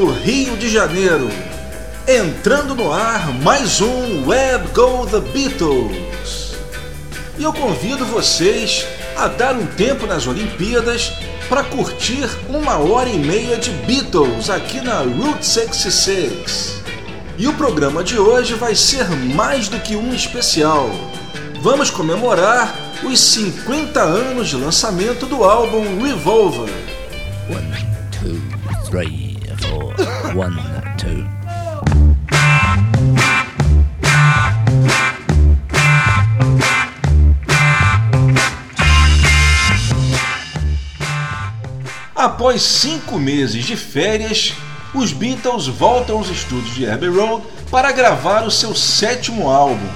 No Rio de Janeiro. Entrando no ar mais um Web Go The Beatles. E eu convido vocês a dar um tempo nas Olimpíadas para curtir uma hora e meia de Beatles aqui na Route 66. E o programa de hoje vai ser mais do que um especial. Vamos comemorar os 50 anos de lançamento do álbum Revolver. One, two, three, One, two. Após cinco meses de férias, os Beatles voltam aos estúdios de Abbey Road para gravar o seu sétimo álbum.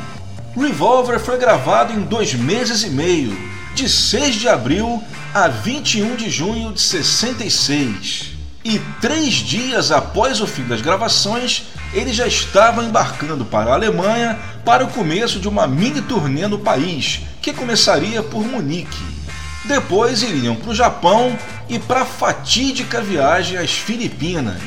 Revolver foi gravado em dois meses e meio, de 6 de abril a 21 de junho de 66. E três dias após o fim das gravações, eles já estavam embarcando para a Alemanha para o começo de uma mini turnê no país, que começaria por Munique. Depois iriam para o Japão e para a fatídica viagem às Filipinas.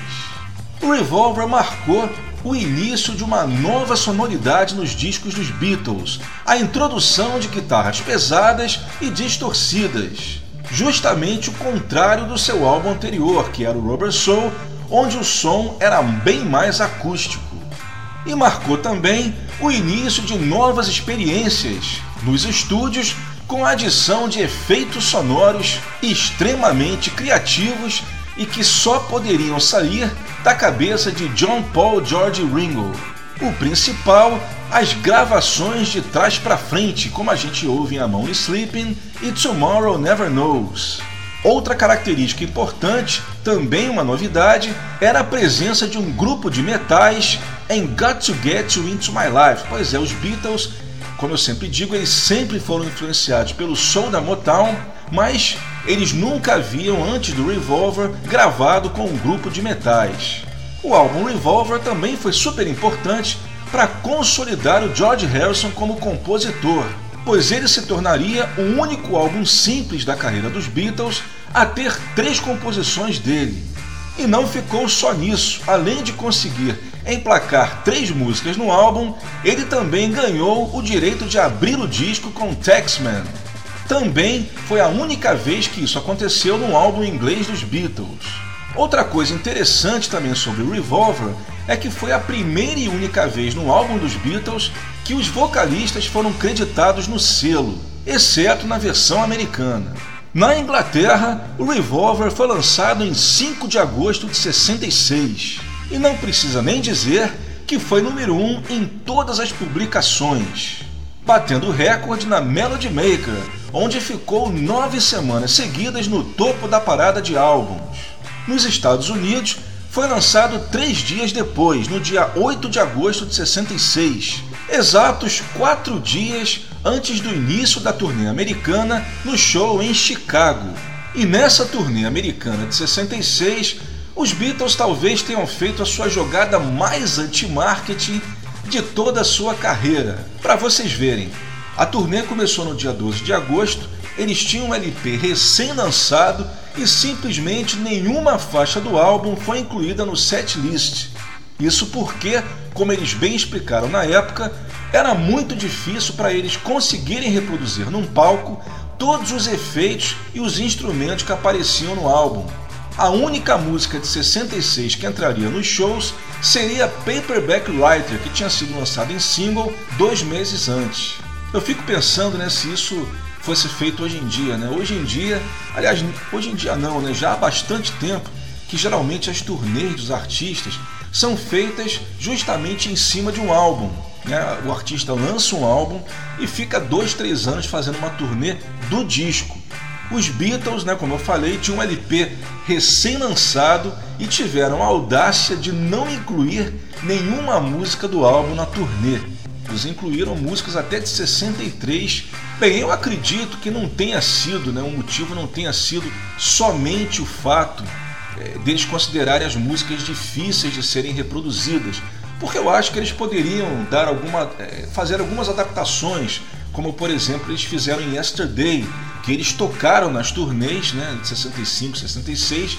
O Revolver marcou o início de uma nova sonoridade nos discos dos Beatles, a introdução de guitarras pesadas e distorcidas, justamente o contrário do seu álbum anterior, que era o Rubber Soul, onde o som era bem mais acústico. E marcou também o início de novas experiências nos estúdios com a adição de efeitos sonoros extremamente criativos e que só poderiam sair da cabeça de John Paul George Ringo. O principal, as gravações de trás para frente, como a gente ouve em A Mão Sleeping e Tomorrow Never Knows. Outra característica importante, também uma novidade, era a presença de um grupo de metais em Got to Get You Into My Life. Pois é, os Beatles como eu sempre digo, eles sempre foram influenciados pelo som da Motown, mas eles nunca haviam, antes do Revolver, gravado com um grupo de metais. O álbum Revolver também foi super importante para consolidar o George Harrison como compositor, pois ele se tornaria o único álbum simples da carreira dos Beatles a ter três composições dele. E não ficou só nisso, além de conseguir emplacar três músicas no álbum, ele também ganhou o direito de abrir o disco com Taxman. Também foi a única vez que isso aconteceu num álbum inglês dos Beatles. Outra coisa interessante também sobre o Revolver é que foi a primeira e única vez no álbum dos Beatles que os vocalistas foram creditados no selo, exceto na versão americana. Na Inglaterra, o Revolver foi lançado em 5 de agosto de 66 e não precisa nem dizer que foi número 1 um em todas as publicações, batendo recorde na Melody Maker, onde ficou nove semanas seguidas no topo da parada de álbuns. Nos Estados Unidos, foi lançado três dias depois, no dia 8 de agosto de 66, exatos quatro dias antes do início da turnê americana no show em Chicago. E nessa turnê americana de 66, os Beatles talvez tenham feito a sua jogada mais anti-marketing de toda a sua carreira. Para vocês verem, a turnê começou no dia 12 de agosto, eles tinham um LP recém-lançado e simplesmente nenhuma faixa do álbum foi incluída no setlist. Isso porque, como eles bem explicaram na época, era muito difícil para eles conseguirem reproduzir num palco todos os efeitos e os instrumentos que apareciam no álbum. A única música de 66 que entraria nos shows seria Paperback Writer, que tinha sido lançado em single dois meses antes. Eu fico pensando né, se isso fosse feito hoje em dia. Né? Hoje em dia, aliás, hoje em dia não, né? já há bastante tempo que geralmente as turnês dos artistas são feitas justamente em cima de um álbum. Né? O artista lança um álbum e fica dois, três anos fazendo uma turnê do disco. Os Beatles, né, como eu falei, tinham um LP recém-lançado e tiveram a audácia de não incluir nenhuma música do álbum na turnê. Eles incluíram músicas até de 63. Bem, eu acredito que não tenha sido, né, o motivo não tenha sido somente o fato é, deles considerarem as músicas difíceis de serem reproduzidas, porque eu acho que eles poderiam dar alguma, é, fazer algumas adaptações, como por exemplo eles fizeram em Yesterday, que eles tocaram nas turnês né, de 65, 66,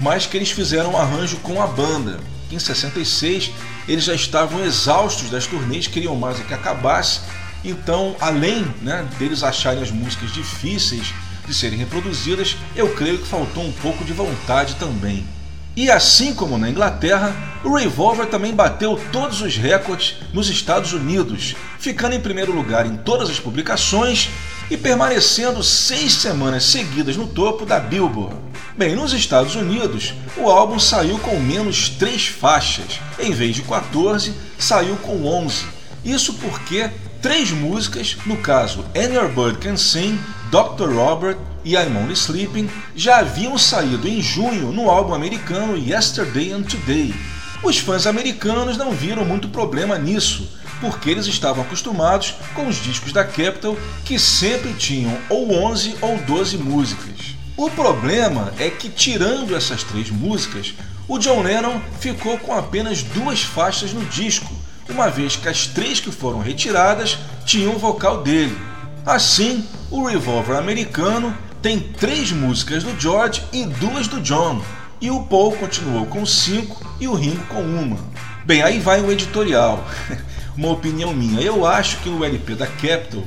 mas que eles fizeram um arranjo com a banda. Em 66, eles já estavam exaustos das turnês, queriam mais é que acabasse, então, além né, deles acharem as músicas difíceis de serem reproduzidas, eu creio que faltou um pouco de vontade também. E assim como na Inglaterra, o Revolver também bateu todos os recordes nos Estados Unidos, ficando em primeiro lugar em todas as publicações e permanecendo seis semanas seguidas no topo da Billboard. Bem, nos Estados Unidos, o álbum saiu com menos três faixas, em vez de 14, saiu com 11. Isso porque três músicas, no caso Any Your Bird Can Sing, Dr. Robert e I'm Only Sleeping, já haviam saído em junho no álbum americano Yesterday and Today. Os fãs americanos não viram muito problema nisso, porque eles estavam acostumados com os discos da Capitol que sempre tinham ou 11 ou 12 músicas. O problema é que, tirando essas três músicas, o John Lennon ficou com apenas duas faixas no disco, uma vez que as três que foram retiradas tinham o vocal dele. Assim, o Revolver americano tem três músicas do George e duas do John, e o Paul continuou com cinco e o Ringo com uma. Bem, aí vai o editorial. uma opinião minha. Eu acho que o LP da Capitol,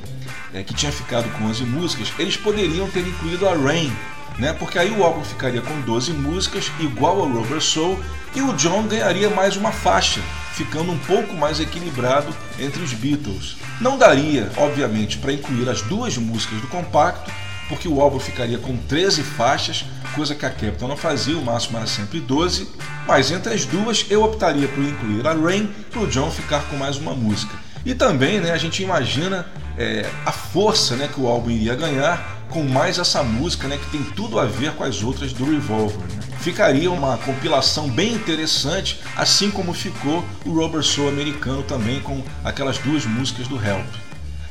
é, que tinha ficado com 11 músicas, eles poderiam ter incluído a Rain, né? porque aí o álbum ficaria com 12 músicas, igual ao Rubber Soul, e o John ganharia mais uma faixa, ficando um pouco mais equilibrado entre os Beatles. Não daria, obviamente, para incluir as duas músicas do compacto, porque o álbum ficaria com 13 faixas, coisa que a Capitol não fazia, o máximo era sempre 12, mas entre as duas eu optaria por incluir a Rain para o John ficar com mais uma música. E também né, a gente imagina é, a força né, que o álbum iria ganhar com mais essa música né, que tem tudo a ver com as outras do Revolver. Né? Ficaria uma compilação bem interessante, assim como ficou o Rubber Soul americano também com aquelas duas músicas do Help.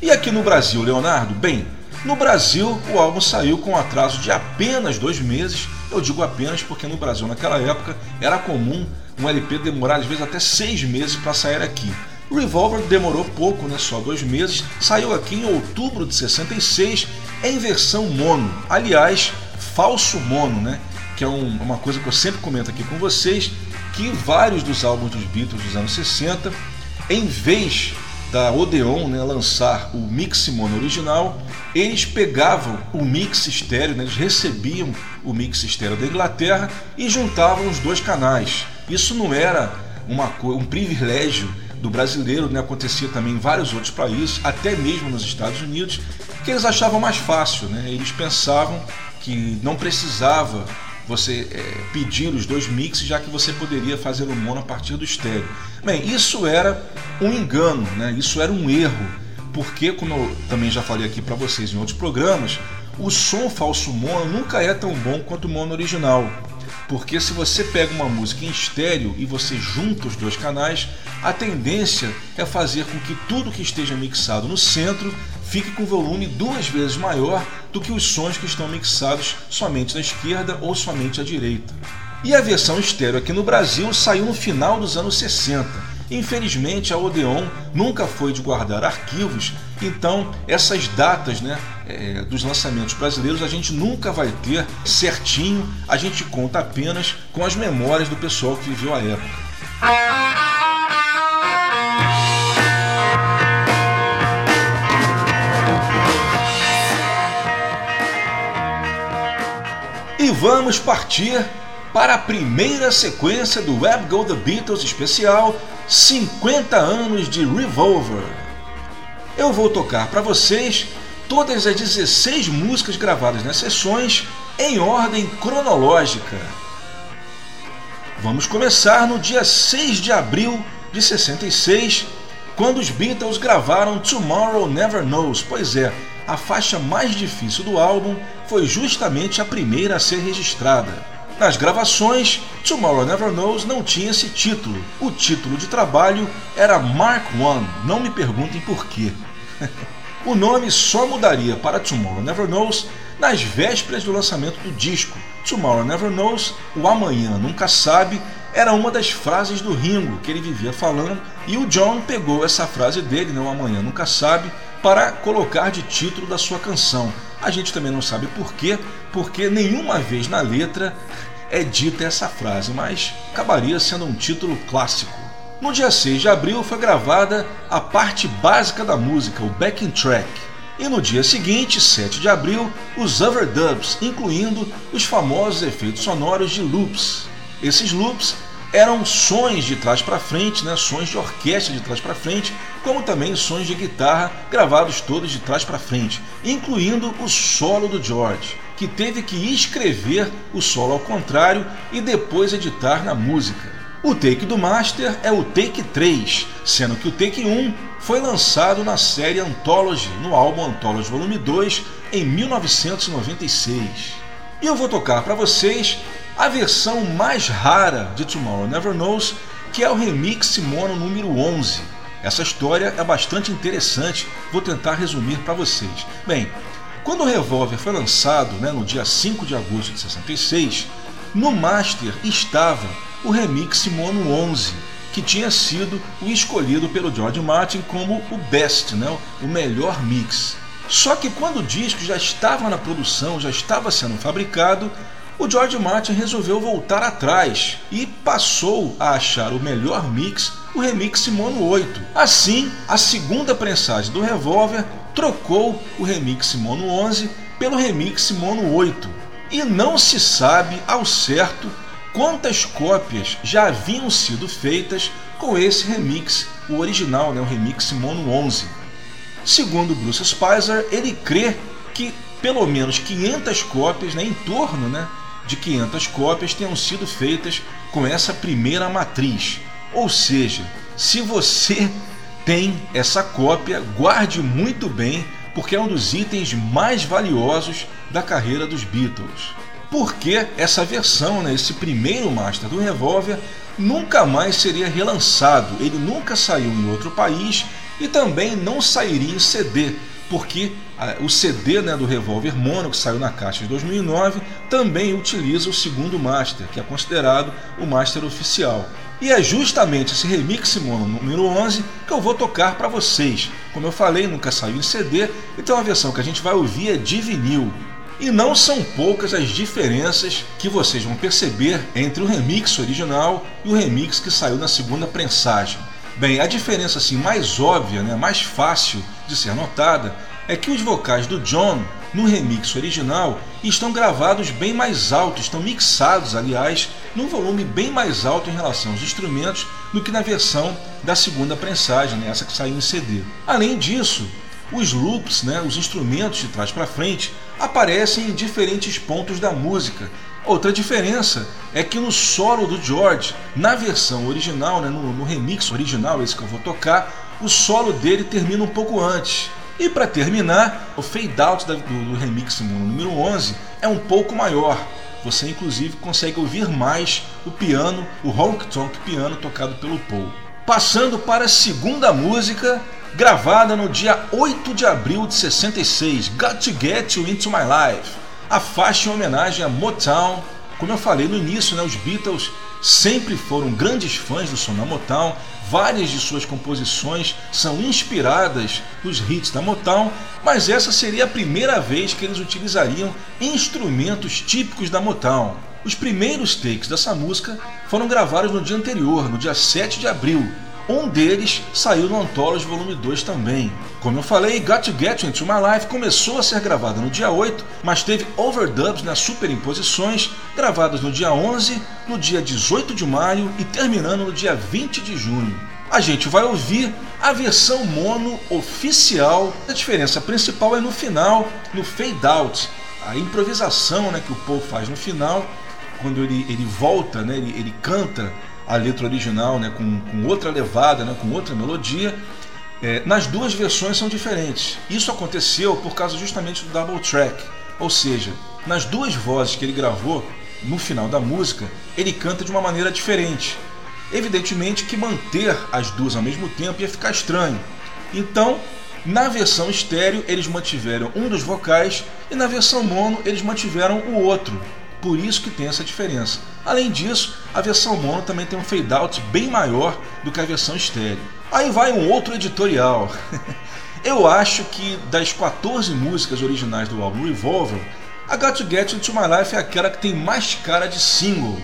E aqui no Brasil, Leonardo? Bem, no Brasil o álbum saiu com um atraso de apenas dois meses. Eu digo apenas porque no Brasil naquela época era comum um LP demorar às vezes até seis meses para sair aqui. Revolver demorou pouco, né, só dois meses, saiu aqui em outubro de 66 em versão mono. Aliás, falso mono, né? Que é um, uma coisa que eu sempre comento aqui com vocês, que vários dos álbuns dos Beatles dos anos 60, em vez da Odeon né, lançar o mix mono original, eles pegavam o mix estéreo, né, eles recebiam o mix estéreo da Inglaterra e juntavam os dois canais. Isso não era uma, um privilégio do brasileiro, né, acontecia também em vários outros países, até mesmo nos Estados Unidos, que eles achavam mais fácil. Né? Eles pensavam que não precisava você é, pedir os dois mixes, já que você poderia fazer o mono a partir do estéreo. Bem, isso era um engano, né? isso era um erro, porque, como eu também já falei aqui para vocês em outros programas, o som falso mono nunca é tão bom quanto o mono original. Porque se você pega uma música em estéreo e você junta os dois canais, a tendência é fazer com que tudo que esteja mixado no centro fique com volume duas vezes maior do que os sons que estão mixados somente na esquerda ou somente à direita. E a versão estéreo aqui no Brasil saiu no final dos anos 60. Infelizmente, a Odeon nunca foi de guardar arquivos, então essas datas né, é, dos lançamentos brasileiros a gente nunca vai ter certinho, a gente conta apenas com as memórias do pessoal que viveu a época. E vamos partir para a primeira sequência do Web Go The Beatles especial 50 anos de Revolver. Eu vou tocar para vocês todas as 16 músicas gravadas nas sessões em ordem cronológica. Vamos começar no dia 6 de abril de 66, quando os Beatles gravaram Tomorrow Never Knows. Pois é, a faixa mais difícil do álbum foi justamente a primeira a ser registrada. Nas gravações, Tomorrow Never Knows não tinha esse título. O título de trabalho era Mark I, não me perguntem por quê. O nome só mudaria para Tomorrow Never Knows nas vésperas do lançamento do disco. Tomorrow Never Knows, o amanhã nunca sabe, era uma das frases do Ringo que ele vivia falando, e o John pegou essa frase dele, né, amanhã nunca sabe, para colocar de título da sua canção. A gente também não sabe por quê, porque nenhuma vez na letra é dita essa frase, mas acabaria sendo um título clássico. No dia 6 de abril foi gravada a parte básica da música, o backing track. E no dia seguinte, 7 de abril, os overdubs, incluindo os famosos efeitos sonoros de loops. Esses loops eram sons de trás para frente, né, sons de orquestra de trás para frente, como também sons de guitarra gravados todos de trás para frente, incluindo o solo do George, que teve que escrever o solo ao contrário e depois editar na música. O take do Master é o take 3, sendo que o take 1 foi lançado na série Anthology, no álbum Anthology Volume 2, em 1996. E eu vou tocar para vocês a versão mais rara de Tomorrow Never Knows, que é o remix mono número 11. Essa história é bastante interessante, vou tentar resumir para vocês. Bem, quando o Revolver foi lançado né, no dia 5 de agosto de 66, no master estava o remix mono 11, que tinha sido o escolhido pelo George Martin como o best, né, o melhor mix. Só que quando o disco já estava na produção, já estava sendo fabricado, o George Martin resolveu voltar atrás e passou a achar o melhor mix, o remix Mono 8. Assim, a segunda prensagem do Revolver trocou o remix Mono 11 pelo remix Mono 8. E não se sabe ao certo quantas cópias já haviam sido feitas com esse remix, o original, né, o remix Mono 11. Segundo Bruce Spicer, ele crê que pelo menos 500 cópias, né, em torno né, de 500 cópias tenham sido feitas com essa primeira matriz. Ou seja, se você tem essa cópia, guarde muito bem, porque é um dos itens mais valiosos da carreira dos Beatles. Porque essa versão, né, esse primeiro master do Revolver, nunca mais seria relançado. Ele nunca saiu em outro país e também não sairia em CD, porque o CD né, do Revolver Mono, que saiu na caixa de 2009, também utiliza o segundo master, que é considerado o master oficial. E é justamente esse remix mono número 11 que eu vou tocar para vocês. Como eu falei, nunca saiu em CD, então a versão que a gente vai ouvir é de vinil. E não são poucas as diferenças que vocês vão perceber entre o remix original e o remix que saiu na segunda prensagem. Bem, a diferença assim mais óbvia, né, mais fácil de ser notada, é que os vocais do John no remix original estão gravados bem mais altos, estão mixados, aliás, num volume bem mais alto em relação aos instrumentos do que na versão da segunda prensagem, né, essa que saiu em CD. Além disso, os loops, né, os instrumentos de trás para frente, aparecem em diferentes pontos da música. Outra diferença é que no solo do George, na versão original, né, no, no remix original, esse que eu vou tocar, o solo dele termina um pouco antes. E para terminar, o fade out do, do remix número 11 é um pouco maior. Você inclusive consegue ouvir mais o piano, o honk tonk piano tocado pelo Paul. Passando para a segunda música, gravada no dia 8 de abril de 66, Got to Get You Into My Life. A faixa em homenagem a Motown. Como eu falei no início, né, os Beatles sempre foram grandes fãs do som da Motown, Várias de suas composições são inspiradas nos hits da Motown, mas essa seria a primeira vez que eles utilizariam instrumentos típicos da Motown. Os primeiros takes dessa música foram gravados no dia anterior, no dia 7 de abril, um deles saiu no Anthology Volume 2 também. Como eu falei, Got to Get You Into My Life começou a ser gravada no dia 8, mas teve overdubs nas superimposições, gravadas no dia 11, no dia 18 de maio e terminando no dia 20 de junho. A gente vai ouvir a versão mono oficial. A diferença principal é no final, no fade out, a improvisação né, que o Paul faz no final, quando ele, ele volta, né, ele, ele canta a letra original né, com, com outra levada, né, com outra melodia. É, nas duas versões são diferentes. Isso aconteceu por causa justamente do double track, ou seja, nas duas vozes que ele gravou no final da música, ele canta de uma maneira diferente. Evidentemente que manter as duas ao mesmo tempo ia ficar estranho. Então, na versão estéreo, eles mantiveram um dos vocais e na versão mono, eles mantiveram o outro. Por isso que tem essa diferença. Além disso, a versão mono também tem um fade out bem maior do que a versão estéreo. Aí vai um outro editorial. Eu acho que das 14 músicas originais do álbum Revolver, A Got to Get Into My Life é aquela que tem mais cara de single.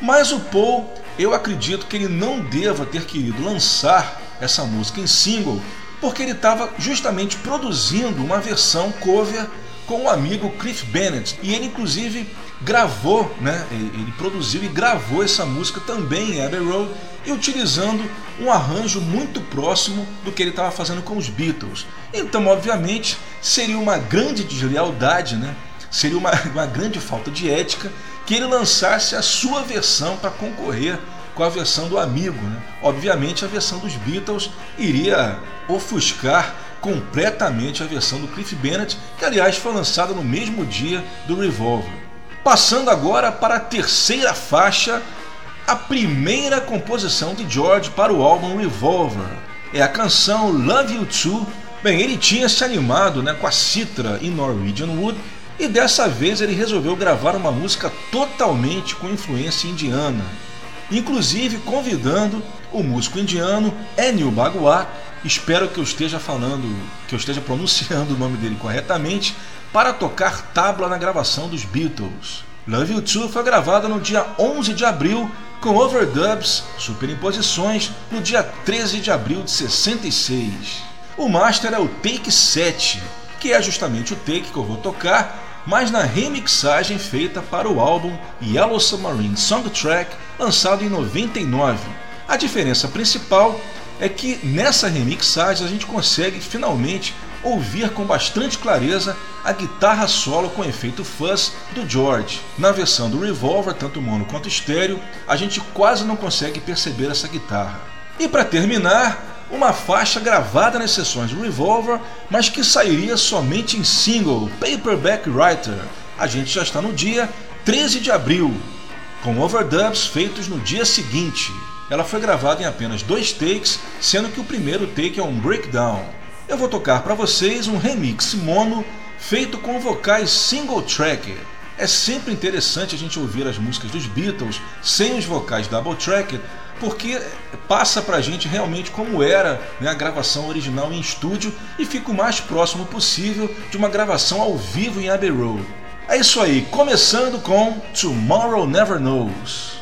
Mas o Paul, eu acredito que ele não deva ter querido lançar essa música em single, porque ele estava justamente produzindo uma versão cover com o amigo Cliff Bennett. E ele inclusive gravou, né? Ele produziu e gravou essa música também em Abbey Road e utilizando um arranjo muito próximo do que ele estava fazendo com os Beatles. Então, obviamente, seria uma grande deslealdade, né? Seria uma, uma grande falta de ética que ele lançasse a sua versão para concorrer com a versão do amigo. Né? Obviamente, a versão dos Beatles iria ofuscar completamente a versão do Cliff Bennett, que aliás foi lançada no mesmo dia do Revolver. Passando agora para a terceira faixa, a primeira composição de George para o álbum Revolver. É a canção Love You Too. Bem, ele tinha se animado né, com a Citra em Norwegian Wood e dessa vez ele resolveu gravar uma música totalmente com influência indiana, inclusive convidando o músico indiano Anil Bhagwat, espero que eu esteja falando, que eu esteja pronunciando o nome dele corretamente, para tocar tabla na gravação dos Beatles. Love You Too foi gravada no dia 11 de abril com overdubs, superimposições, no dia 13 de abril de 66. O master é o Take 7, que é justamente o take que eu vou tocar, mas na remixagem feita para o álbum Yellow Submarine Songtrack, lançado em 99. A diferença principal é que nessa remixagem a gente consegue finalmente ouvir com bastante clareza a guitarra solo com efeito fuzz do George. Na versão do Revolver, tanto mono quanto estéreo, a gente quase não consegue perceber essa guitarra. E para terminar, uma faixa gravada nas sessões do Revolver, mas que sairia somente em single, Paperback Writer. A gente já está no dia 13 de abril, com overdubs feitos no dia seguinte. Ela foi gravada em apenas dois takes, sendo que o primeiro take é um breakdown eu vou tocar para vocês um remix mono feito com vocais single track. É sempre interessante a gente ouvir as músicas dos Beatles sem os vocais double track, porque passa para a gente realmente como era né, a gravação original em estúdio e fica o mais próximo possível de uma gravação ao vivo em Abbey Road. É isso aí, começando com Tomorrow Never Knows.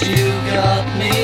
you got me.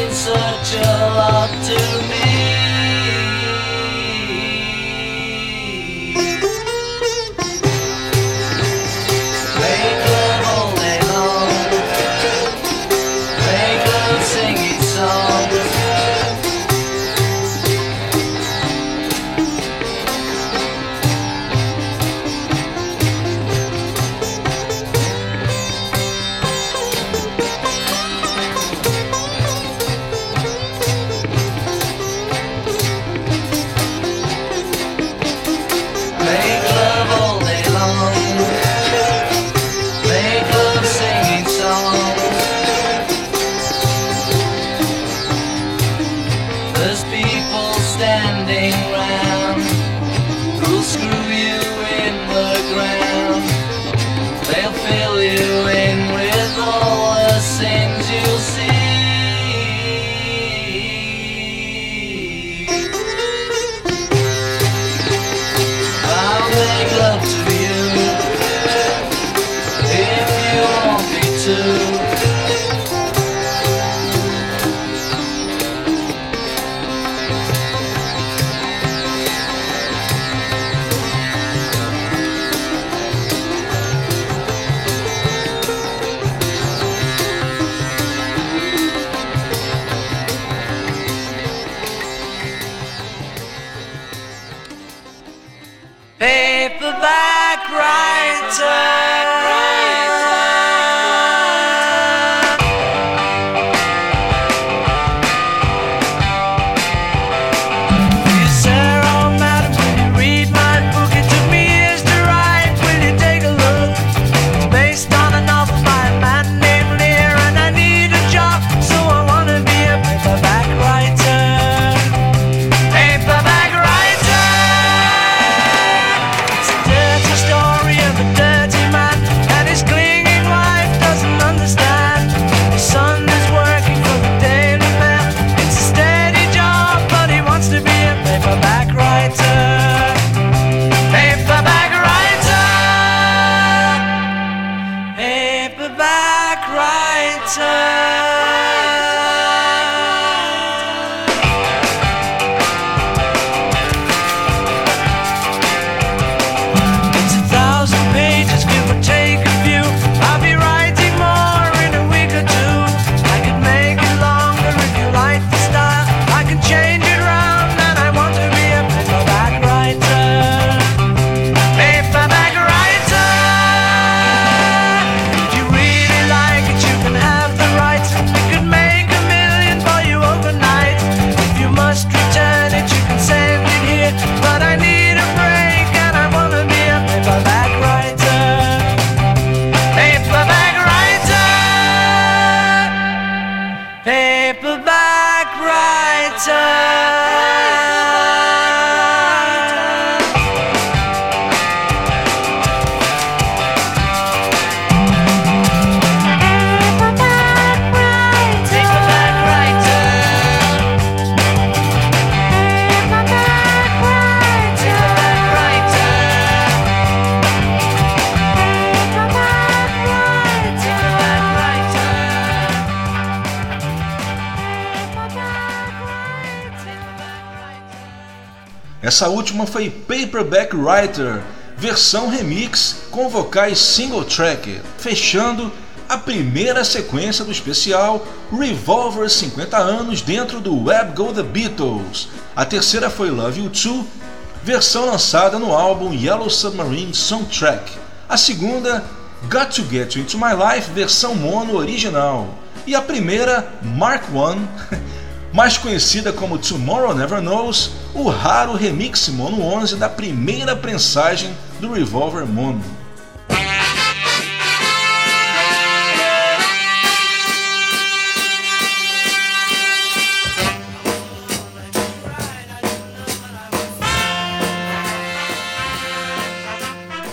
Essa última foi Paperback Writer, versão remix com vocais single track, fechando a primeira sequência do especial Revolver 50 anos dentro do Web Go The Beatles. A terceira foi Love You Too, versão lançada no álbum Yellow Submarine Soundtrack. A segunda, Got to Get You Into My Life, versão mono original. E a primeira, Mark I, mais conhecida como Tomorrow Never Knows, o raro remix mono 11 da primeira prensagem do Revolver Mono.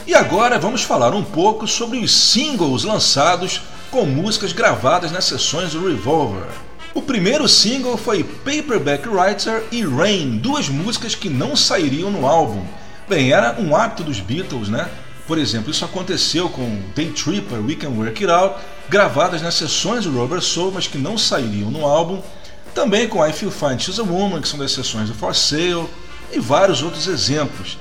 E agora vamos falar um pouco sobre os singles lançados com músicas gravadas nas sessões do Revolver. O primeiro single foi Paperback Writer e Rain, duas músicas que não sairiam no álbum. Bem, era um hábito dos Beatles, né? Por exemplo, isso aconteceu com Day Tripper, We Can Work It Out, gravadas nas sessões do Rubber Soul, mas que não sairiam no álbum. Também com I Feel Fine She's a Woman, que são das sessões do For Sale, e vários outros exemplos.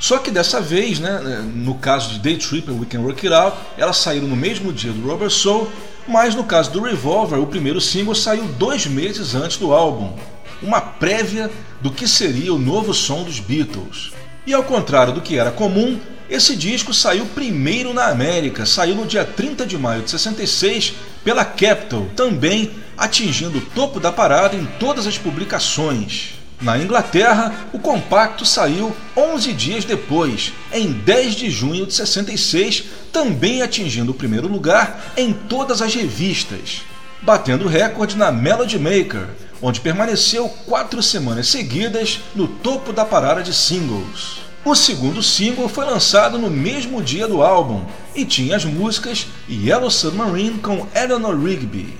Só que dessa vez, né, no caso de Day Tripper We Can Work It Out, elas saíram no mesmo dia do Rubber Soul, mas no caso do Revolver, o primeiro single saiu dois meses antes do álbum, uma prévia do que seria o novo som dos Beatles. E ao contrário do que era comum, esse disco saiu primeiro na América, saiu no dia 30 de maio de 66 pela Capitol, também atingindo o topo da parada em todas as publicações. Na Inglaterra, o compacto saiu 11 dias depois, em 10 de junho de 66, também atingindo o primeiro lugar em todas as revistas, batendo recorde na Melody Maker, onde permaneceu quatro semanas seguidas no topo da parada de singles. O segundo single foi lançado no mesmo dia do álbum e tinha as músicas Yellow Submarine com Eleanor Rigby.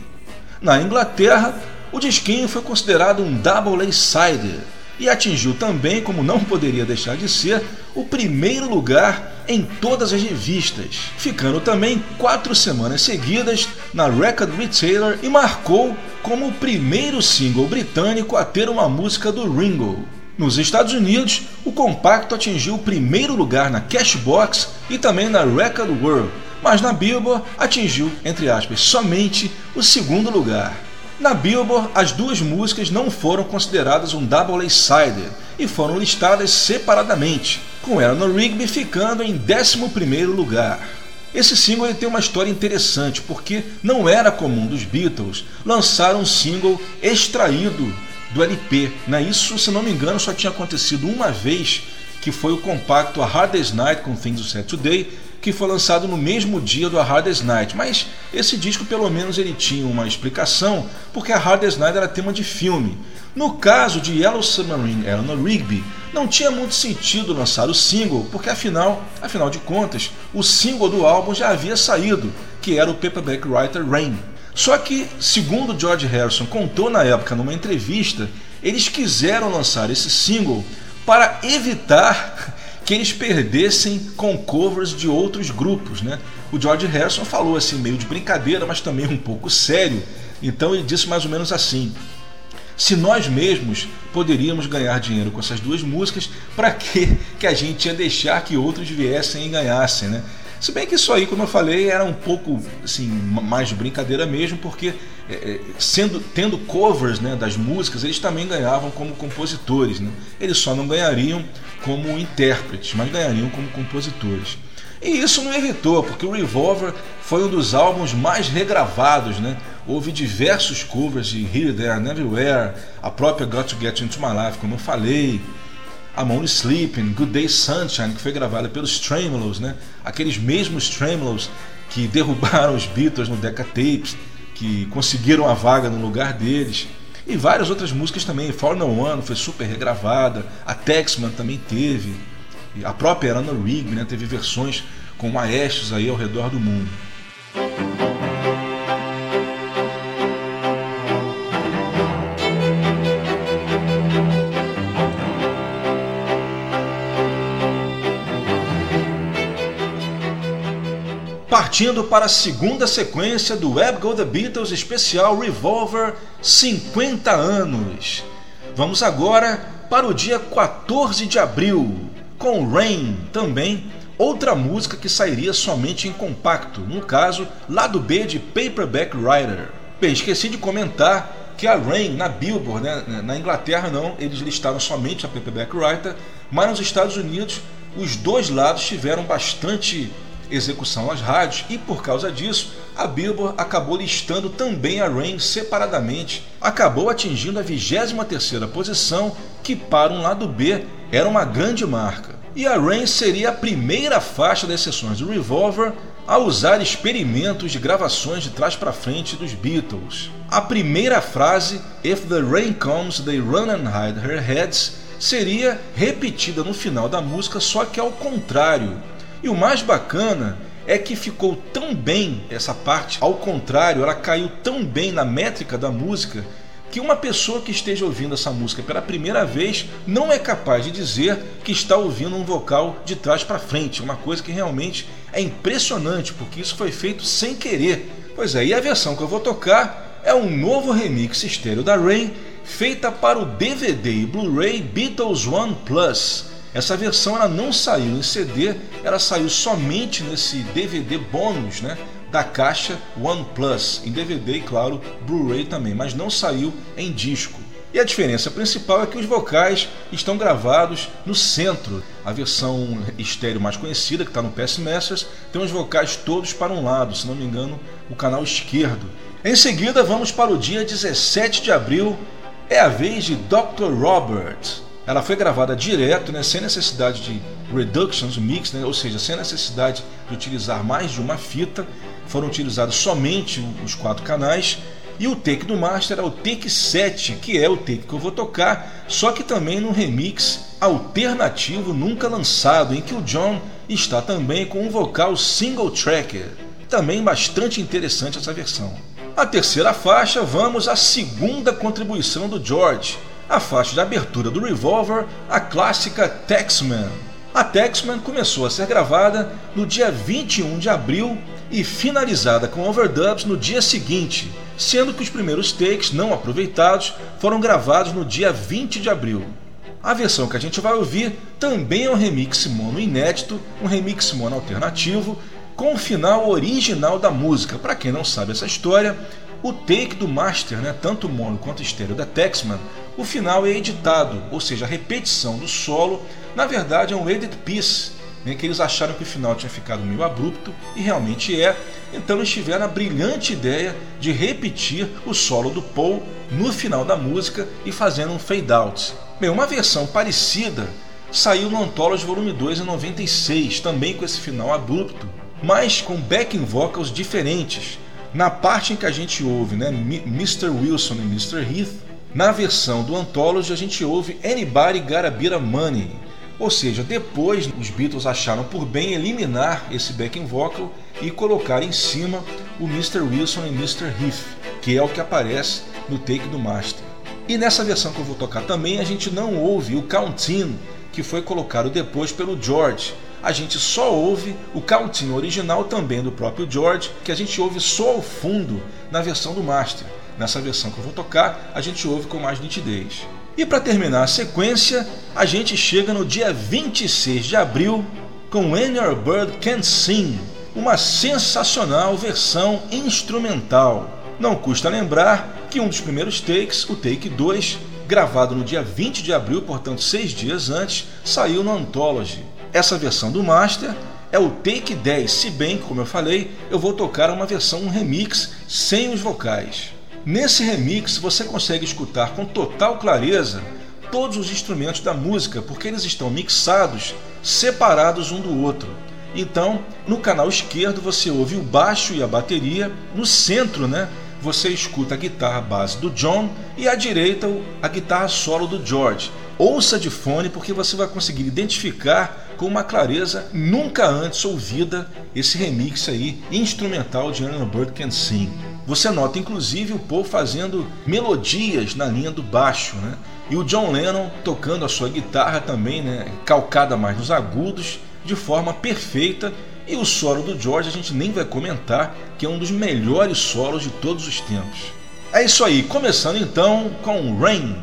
Na Inglaterra, o disquinho foi considerado um double A-side e atingiu também, como não poderia deixar de ser, o primeiro lugar em todas as revistas, ficando também quatro semanas seguidas na Record Retailer e marcou como o primeiro single britânico a ter uma música do Ringo. Nos Estados Unidos, o compacto atingiu o primeiro lugar na Cashbox e também na Record World, mas na Billboard atingiu, entre aspas, somente o segundo lugar. Na Billboard, as duas músicas não foram consideradas um double A-side e foram listadas separadamente, com Eleanor Rigby ficando em 11º lugar. Esse single tem uma história interessante, porque não era comum dos Beatles lançar um single extraído do LP. Né? Isso, se não me engano, só tinha acontecido uma vez, que foi o compacto A Hardest Night com Things You Said Today, que foi lançado no mesmo dia do A Hardest Night. Mas esse disco, pelo menos, ele tinha uma explicação, porque A Hardest Night era tema de filme. No caso de Yellow Submarine Eleanor Rigby, não tinha muito sentido lançar o single, porque afinal, afinal de contas, o single do álbum já havia saído, que era o Paperback Writer Rain. Só que, segundo George Harrison contou na época numa entrevista, eles quiseram lançar esse single para evitar que eles perdessem com covers de outros grupos, né? o George Harrison falou assim, meio de brincadeira, mas também um pouco sério. Então ele disse mais ou menos assim: se nós mesmos poderíamos ganhar dinheiro com essas duas músicas, para que que a gente ia deixar que outros viessem e ganhassem, né? Se bem que isso aí, como eu falei, era um pouco assim, mais de brincadeira mesmo, porque é, é, sendo tendo covers né, das músicas, eles também ganhavam como compositores. Né? Eles só não ganhariam como intérpretes, mas ganhariam como compositores. E isso não evitou, porque o Revolver foi um dos álbuns mais regravados, né? Houve diversos covers de Here, There, Everywhere, a própria Got to Get Into My Life, como eu falei, I'm Only Sleeping, Good Day Sunshine, que foi gravada pelos Tremolos, né? Aqueles mesmos Tremolos que derrubaram os Beatles no Decca Tapes, que conseguiram a vaga no lugar deles. E várias outras músicas também. For No One foi super regravada, a Texman também teve. A própria Eleanor Rigby né, teve versões com maestros aí ao redor do mundo. Partindo para a segunda sequência do Web Go The Beatles especial Revolver 50 anos. Vamos agora para o dia 14 de abril, com Rain também, outra música que sairia somente em compacto, no caso, lado B de Paperback Writer. Bem, esqueci de comentar que a Rain na Billboard, né, na Inglaterra não, eles listaram somente a Paperback Writer, mas nos Estados Unidos os dois lados tiveram bastante execução às rádios e por causa disso a Billboard acabou listando também a Rain separadamente, acabou atingindo a 23ª posição, que para um lado B era uma grande marca. E a Rain seria a primeira faixa das sessões do Revolver a usar experimentos de gravações de trás para frente dos Beatles. A primeira frase, If the rain comes, they run and hide her heads, seria repetida no final da música, só que ao contrário. E o mais bacana é que ficou tão bem essa parte, ao contrário, ela caiu tão bem na métrica da música que uma pessoa que esteja ouvindo essa música pela primeira vez não é capaz de dizer que está ouvindo um vocal de trás para frente, uma coisa que realmente é impressionante, porque isso foi feito sem querer. Pois é, e a versão que eu vou tocar é um novo remix estéreo da Rain, feita para o DVD e Blu-ray Beatles One Plus. Essa versão ela não saiu em CD, ela saiu somente nesse DVD bônus, né? da caixa OnePlus, em DVD e, claro, Blu-ray também, mas não saiu em disco. E a diferença principal é que os vocais estão gravados no centro. A versão estéreo mais conhecida, que está no PS Masters, tem os vocais todos para um lado, se não me engano, o canal esquerdo. Em seguida, vamos para o dia 17 de abril, é a vez de Dr. Robert. Ela foi gravada direto, né, sem necessidade de reductions, mix, né, ou seja, sem necessidade de utilizar mais de uma fita foram utilizados somente os quatro canais. E o take do master é o take 7, que é o take que eu vou tocar, só que também num remix alternativo nunca lançado, em que o John está também com um vocal single tracker. Também bastante interessante essa versão. A terceira faixa, vamos à segunda contribuição do George, a faixa de abertura do Revolver, a clássica Taxman. A Taxman começou a ser gravada no dia 21 de abril e finalizada com overdubs no dia seguinte, sendo que os primeiros takes não aproveitados foram gravados no dia 20 de abril. A versão que a gente vai ouvir também é um remix mono inédito, um remix mono alternativo, com o final original da música. Para quem não sabe essa história, o take do master, né, tanto mono quanto estéreo da Texman, o final é editado, ou seja, a repetição do solo, na verdade é um edit piece, né, que eles acharam que o final tinha ficado meio abrupto, e realmente é, então eles tiveram a brilhante ideia de repetir o solo do Paul no final da música e fazendo um fade out. Bem, uma versão parecida saiu no Anthology Volume 2 em 96, também com esse final abrupto, mas com backing vocals diferentes. Na parte em que a gente ouve né, Mr. Wilson e Mr. Heath, na versão do Anthology a gente ouve Anybody Gotta Beat Money, ou seja, depois os Beatles acharam por bem eliminar esse backing vocal e colocar em cima o Mr. Wilson e Mr. Heath, que é o que aparece no take do master. E nessa versão que eu vou tocar também a gente não ouve o Count In, que foi colocado depois pelo George. a gente só ouve o cautinho original também do próprio George, que a gente ouve só ao fundo na versão do master. Nessa versão que eu vou tocar, a gente ouve com mais nitidez. E para terminar a sequência, a gente chega no dia 26 de abril com When Your Bird Can Sing, uma sensacional versão instrumental. Não custa lembrar que um dos primeiros takes, o take 2, gravado no dia 20 de abril, portanto seis dias antes, saiu no Anthology. Essa versão do Master é o take 10, se bem que, como eu falei, eu vou tocar uma versão, um remix, sem os vocais. Nesse remix você consegue escutar com total clareza todos os instrumentos da música, porque eles estão mixados, separados um do outro. Então, no canal esquerdo você ouve o baixo e a bateria, no centro, né, você escuta a guitarra base do John e à direita a guitarra solo do George. Ouça de fone porque você vai conseguir identificar com uma clareza nunca antes ouvida esse remix aí instrumental de Anna Bird Can Sing. Você nota inclusive o Paul fazendo melodias na linha do baixo, né? E o John Lennon tocando a sua guitarra também, né, calcada mais nos agudos, de forma perfeita. E o solo do George a gente nem vai comentar, que é um dos melhores solos de todos os tempos. É isso aí, começando então com Rain.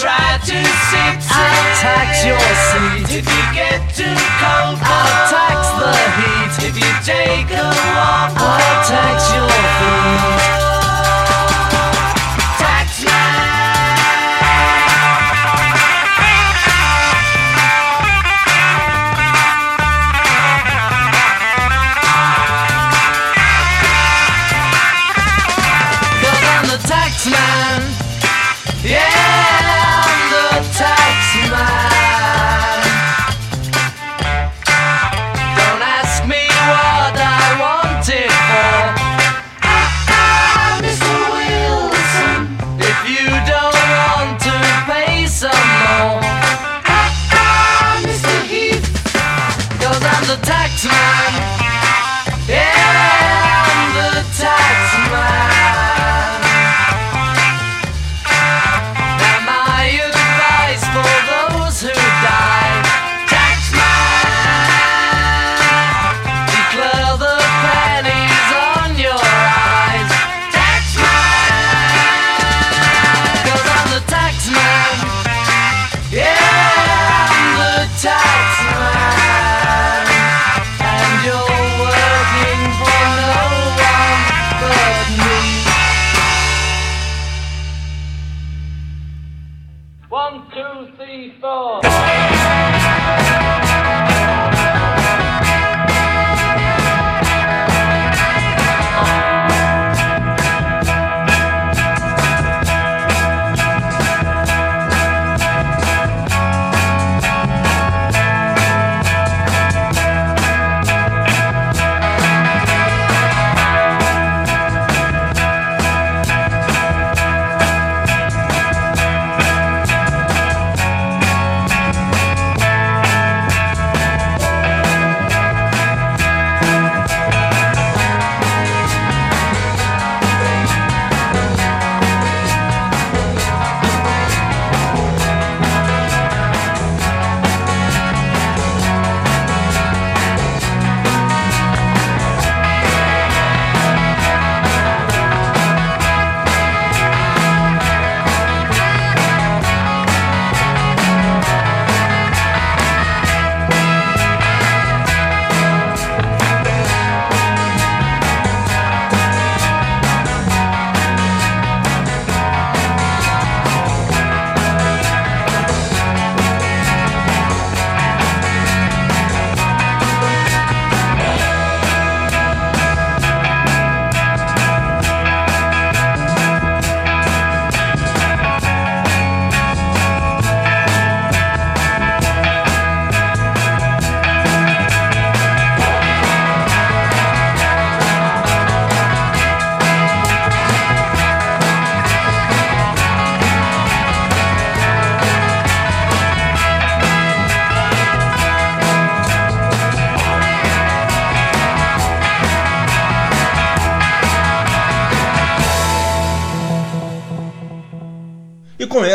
try to sit I'll tax your seat. If you get too cold I'll tax the heat. If you take a walk I'll tax your feet.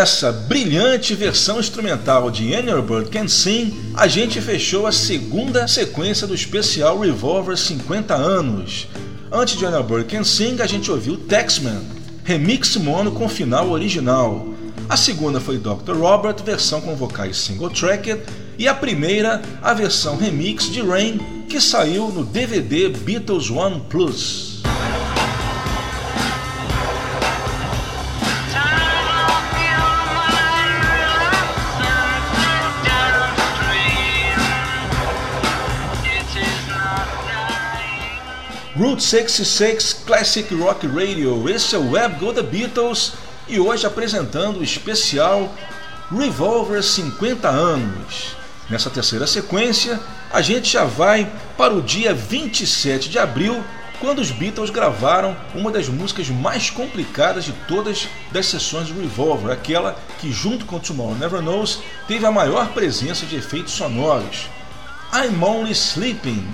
Essa brilhante versão instrumental de Any Bird Can Sing, a gente fechou a segunda sequência do especial Revolver 50 anos. Antes de Any Bird Can Sing, a gente ouviu Taxman, remix mono com final original. A segunda foi Dr. Robert, versão com vocais single tracked, e a primeira, a versão remix de Rain, que saiu no DVD Beatles One Plus. Route 66 Classic Rock Radio, esse é o Web Go The Beatles e hoje apresentando o especial Revolver 50 anos. Nessa terceira sequência, a gente já vai para o dia 27 de abril, quando os Beatles gravaram uma das músicas mais complicadas de todas das sessões do Revolver, aquela que, junto com Tomorrow Never Knows, teve a maior presença de efeitos sonoros. I'm Only Sleeping,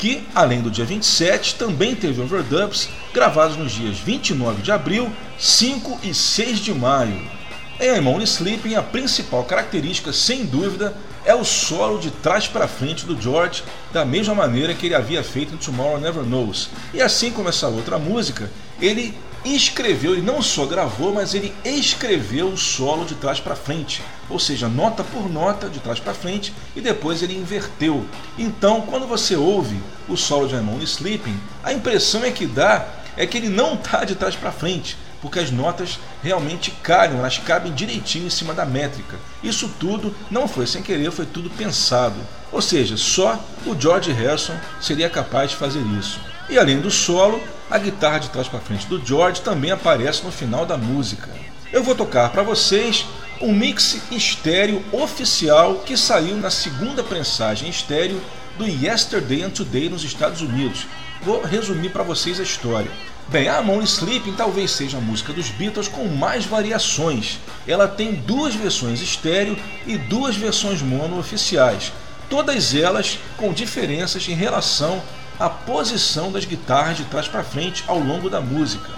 que, além do dia 27, também teve overdubs gravados nos dias 29 de abril, 5 e 6 de maio. Em I'm Only Sleeping, a principal característica, sem dúvida, é o solo de trás para frente do George, da mesma maneira que ele havia feito em Tomorrow Never Knows. E assim como essa outra música, ele escreveu, ele não só gravou, mas ele escreveu o solo de trás para frente, ou seja, nota por nota de trás para frente e depois ele inverteu. Então, quando você ouve o solo de Only Sleeping, a impressão é que dá é que ele não está de trás para frente, porque as notas realmente caem, elas cabem direitinho em cima da métrica. Isso tudo não foi sem querer, foi tudo pensado. Ou seja, só o George Harrison seria capaz de fazer isso. E além do solo, a guitarra de trás para frente do George também aparece no final da música. Eu vou tocar para vocês um mix estéreo oficial que saiu na segunda prensagem estéreo do Yesterday and Today nos Estados Unidos. Vou resumir para vocês a história. Bem, a Moon Sleeping talvez seja a música dos Beatles com mais variações. Ela tem duas versões estéreo e duas versões mono oficiais, todas elas com diferenças em relação a posição das guitarras de trás para frente ao longo da música.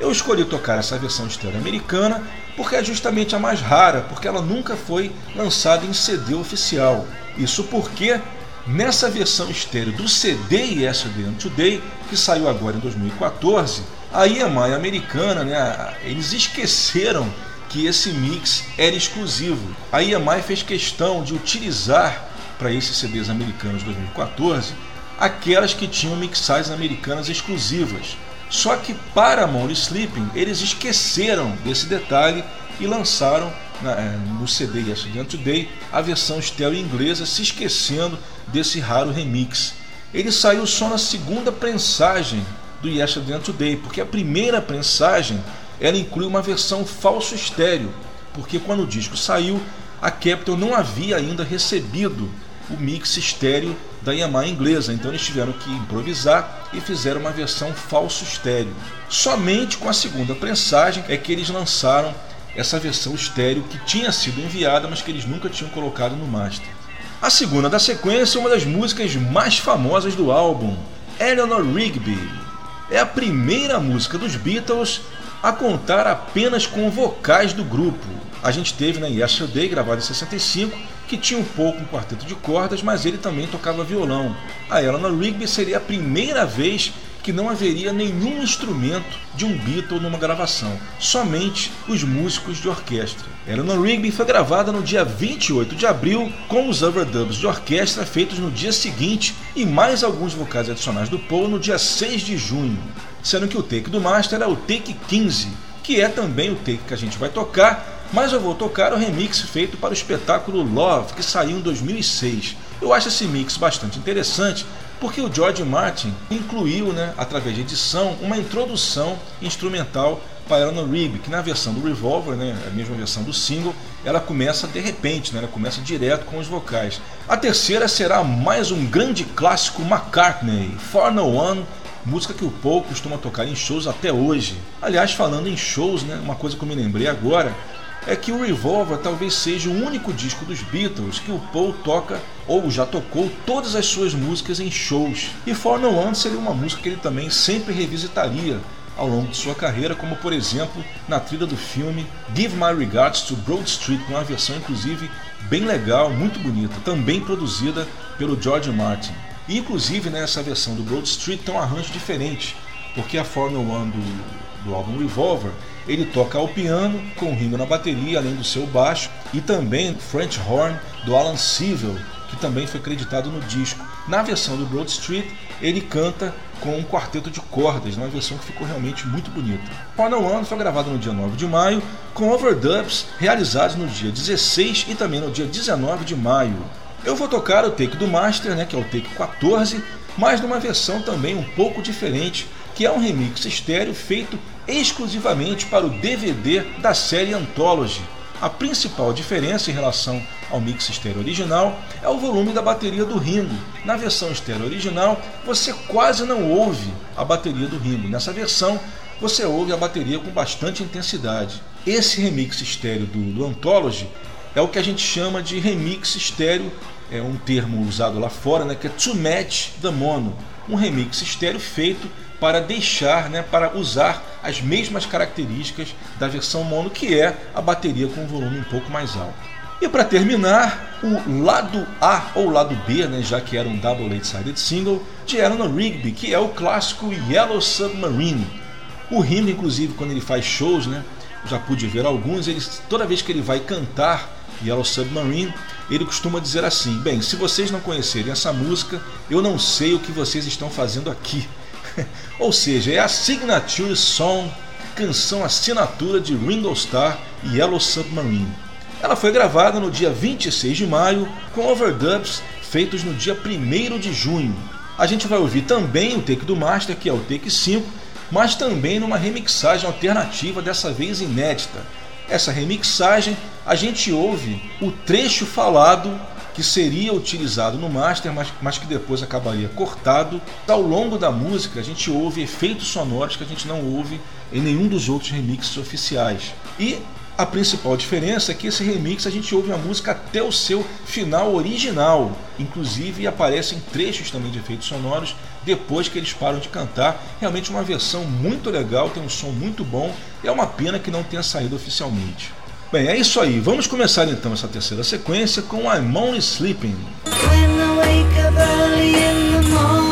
Eu escolhi tocar essa versão estéreo americana porque é justamente a mais rara, porque ela nunca foi lançada em CD oficial. Isso porque nessa versão estéreo do CD Yesterday and Today, que saiu agora em 2014, a EMI americana, né, eles esqueceram que esse mix era exclusivo. A EMI fez questão de utilizar para esses CDs americanos de 2014 aquelas que tinham mixagens americanas exclusivas. Só que para Money Sleeping eles esqueceram desse detalhe e lançaram é, no CD Yesterday Today a versão estéreo inglesa, se esquecendo desse raro remix. Ele saiu só na segunda prensagem do Yesterday Today, porque a primeira prensagem ela inclui uma versão falso estéreo, porque quando o disco saiu, a Capitol não havia ainda recebido o mix estéreo da Yamaha inglesa, então eles tiveram que improvisar e fizeram uma versão falso estéreo. Somente com a segunda prensagem é que eles lançaram essa versão estéreo que tinha sido enviada, mas que eles nunca tinham colocado no master. A segunda da sequência é uma das músicas mais famosas do álbum, Eleanor Rigby. É a primeira música dos Beatles a contar apenas com vocais do grupo. A gente teve na Yesterday, gravada em 65, que tinha um pouco um quarteto de cordas, mas ele também tocava violão. A Eleanor Rigby seria a primeira vez que não haveria nenhum instrumento de um Beatle numa gravação, somente os músicos de orquestra. Eleanor Rigby foi gravada no dia 28 de abril, com os overdubs de orquestra feitos no dia seguinte e mais alguns vocais adicionais do Paul no dia 6 de junho, sendo que o take do master é o take 15, que é também o take que a gente vai tocar mas eu vou tocar o remix feito para o espetáculo Love, que saiu em 2006. Eu acho esse mix bastante interessante porque o George Martin incluiu, né, através de edição, uma introdução instrumental para Eleanor Rigby, que na versão do Revolver, né, a mesma versão do single, ela começa de repente, né, ela começa direto com os vocais. A terceira será mais um grande clássico McCartney, For No One, música que o Paul costuma tocar em shows até hoje. Aliás, falando em shows, né, uma coisa que eu me lembrei agora, é que o Revolver talvez seja o único disco dos Beatles que o Paul toca ou já tocou todas as suas músicas em shows. E For No One seria uma música que ele também sempre revisitaria, ao longo de sua carreira, como por exemplo na trilha do filme Give My Regards to Broad Street, com uma versão inclusive bem legal, muito bonita, também produzida pelo George Martin. E inclusive nessa versão do Broad Street tem um arranjo diferente, porque a Formula One do, do álbum Revolver ele toca ao piano com o Ringo na bateria, além do seu baixo, e também French Horn do Alan Sewell, que também foi creditado no disco. Na versão do Broad Street, ele canta com um quarteto de cordas, uma versão que ficou realmente muito bonita. Final One foi gravado no dia 9 de maio, com overdubs realizados no dia 16 e também no dia 19 de maio. Eu vou tocar o take do Master, né, que é o take 14, mas numa versão também um pouco diferente, que é um remix estéreo feito exclusivamente para o DVD da série Anthology. A principal diferença em relação ao mix estéreo original é o volume da bateria do Ringo. Na versão estéreo original, você quase não ouve a bateria do Ringo. Nessa versão, você ouve a bateria com bastante intensidade. Esse remix estéreo do, do Anthology é o que a gente chama de remix estéreo, é um termo usado lá fora, né, que é to match the mono, um remix estéreo feito para deixar, né, para usar as mesmas características da versão mono, que é a bateria com um volume um pouco mais alto. E para terminar, o lado A ou lado B, né, já que era um double eight-sided single, de Eleanor Rigby, que é o clássico Yellow Submarine. O Ringo, inclusive, quando ele faz shows, né, já pude ver alguns, ele, toda vez que ele vai cantar Yellow Submarine, ele costuma dizer assim: Bem, se vocês não conhecerem essa música, eu não sei o que vocês estão fazendo aqui. Ou seja, é a signature song, canção assinatura de Ringo Starr e Yellow Submarine. Ela foi gravada no dia 26 de maio com overdubs feitos no dia 1 de junho. A gente vai ouvir também o take do master, que é o take 5, mas também numa remixagem alternativa, dessa vez inédita. Essa remixagem a gente ouve o trecho falado que seria utilizado no master, mas, mas que depois acabaria cortado. Ao longo da música, a gente ouve efeitos sonoros que a gente não ouve em nenhum dos outros remixes oficiais. E a principal diferença é que esse remix a gente ouve a música até o seu final original. Inclusive aparecem trechos também de efeitos sonoros depois que eles param de cantar. Realmente uma versão muito legal, tem um som muito bom. É uma pena que não tenha saído oficialmente. Bem, é isso aí. Vamos começar então essa terceira sequência com I'm Only Sleeping. When I wake up early in the morning,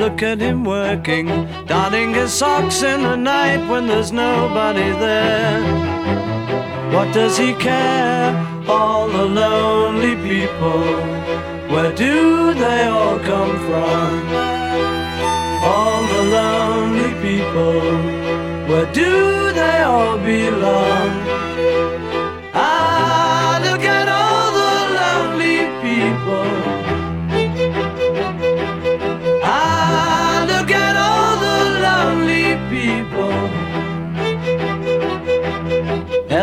Look at him working, darning his socks in the night when there's nobody there. What does he care? All the lonely people. Where do they all come from? All the lonely people. Where do they all belong?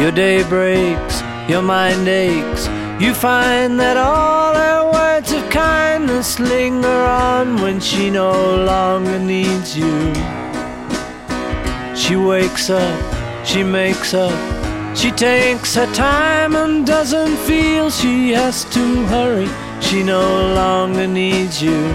Your day breaks, your mind aches. You find that all her words of kindness linger on when she no longer needs you. She wakes up, she makes up, she takes her time and doesn't feel she has to hurry. She no longer needs you,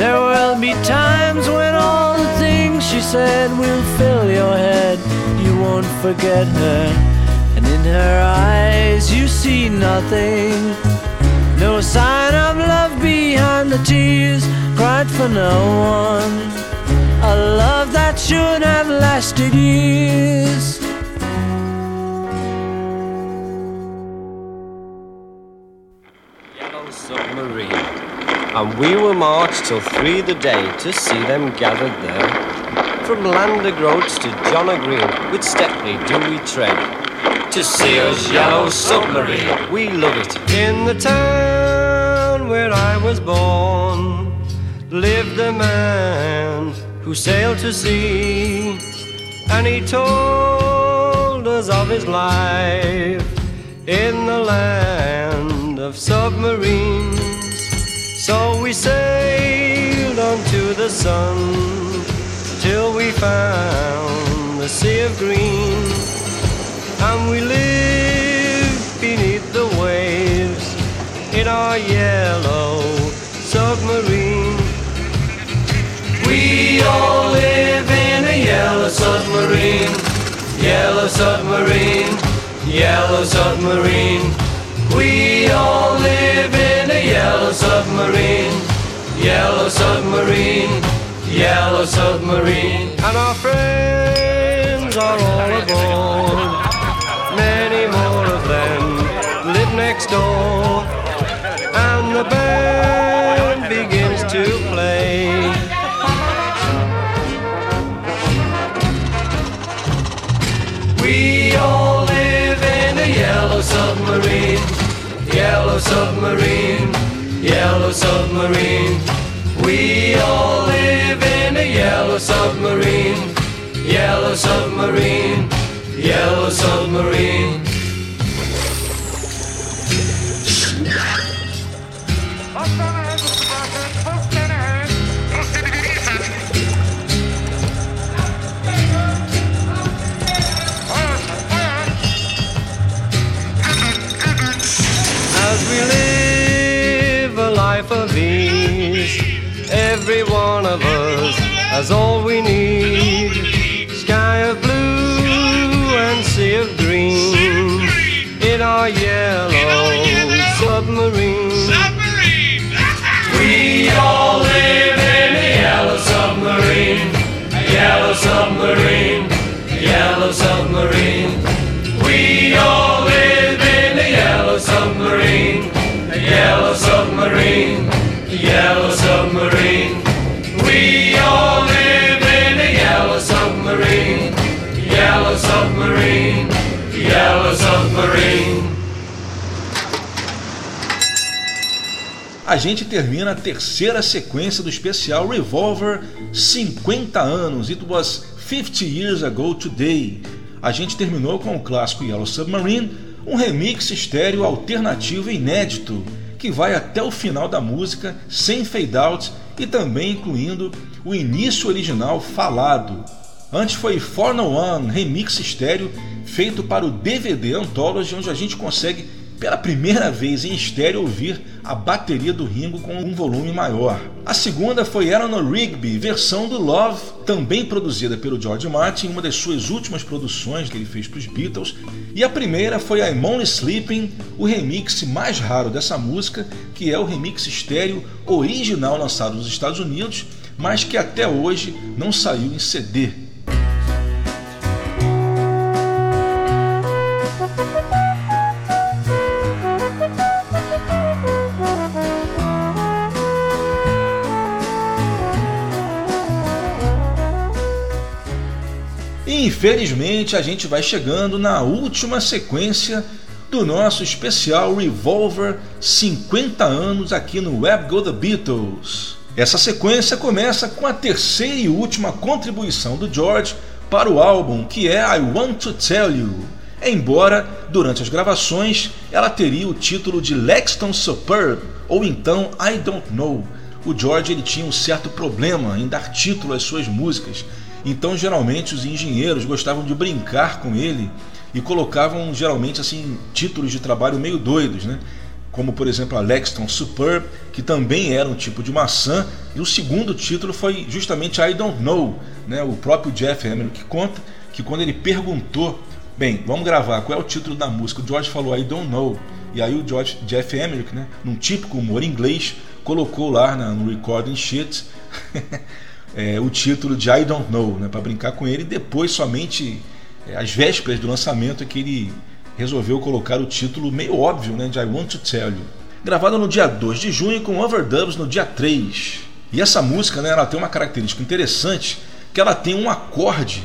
There will be times when all the things she said will fill your head. You won't forget her, and in her eyes you see nothing. No sign of love behind the tears cried for no one. A love that should have lasted years. Yellow Submarine. And we will march till three the day to see them gathered there. From Landergroats to John Green, with Stepney do we tread. To see us yellow submarine, we love it. In the town where I was born, lived a man who sailed to sea, and he told us of his life in the land of submarines. So we sailed on to the sun till we found the sea of green, and we lived beneath the waves in our yellow submarine. We all live in a yellow submarine, yellow submarine, yellow submarine. We all live in a yellow submarine, yellow submarine, yellow submarine. And our friends are all aboard. Many more of them live next door. And the band begins to play. We all live in a yellow submarine, yellow submarine, yellow submarine. We all live in a yellow submarine, yellow submarine, yellow submarine. Every one of us has all we need. Sky of blue and sea of green in our yellow submarine. We all live in a yellow submarine, a yellow submarine, a yellow submarine. We all live in a yellow submarine, a yellow submarine, yellow submarine. We all live in a yellow submarine, yellow submarine, yellow submarine. A gente termina a terceira sequência do especial Revolver 50 anos. It was 50 years ago today. A gente terminou com o clássico Yellow Submarine, um remix estéreo alternativo inédito, que vai até o final da música sem fade out e também incluindo o início original falado. Antes foi For No One, remix estéreo, feito para o DVD Anthology, onde a gente consegue pela primeira vez em estéreo ouvir a bateria do Ringo com um volume maior. A segunda foi Eleanor Rigby, versão do Love, também produzida pelo George Martin, uma das suas últimas produções que ele fez para os Beatles. E a primeira foi I'm Only Sleeping, o remix mais raro dessa música, que é o remix estéreo original lançado nos Estados Unidos, mas que até hoje não saiu em CD. Infelizmente a gente vai chegando na última sequência do nosso especial Revolver 50 anos aqui no Web Go The Beatles. Essa sequência começa com a terceira e última contribuição do George para o álbum, que é I Want to Tell You. Embora, durante as gravações, ela teria o título de Lexington Superb, ou então I Don't Know. O George ele tinha um certo problema em dar título às suas músicas, então geralmente os engenheiros gostavam de brincar com ele e colocavam geralmente assim títulos de trabalho meio doidos, né? Como por exemplo a Lexington Superb, que também era um tipo de maçã, e o segundo título foi justamente I Don't Know, né? O próprio Jeff Hammond que conta que quando ele perguntou, bem, vamos gravar, qual é o título da música? O George falou I Don't Know. E aí o George, Jeff Emmerich, né, num típico humor inglês, colocou lá na, no recording sheet é, o título de I Don't Know, né, para brincar com ele. E depois, somente é, às vésperas do lançamento, é que ele resolveu colocar o título meio óbvio né, de I Want to Tell You. Gravada no dia 2 de junho com overdubs no dia 3. E essa música né, ela tem uma característica interessante, que ela tem um acorde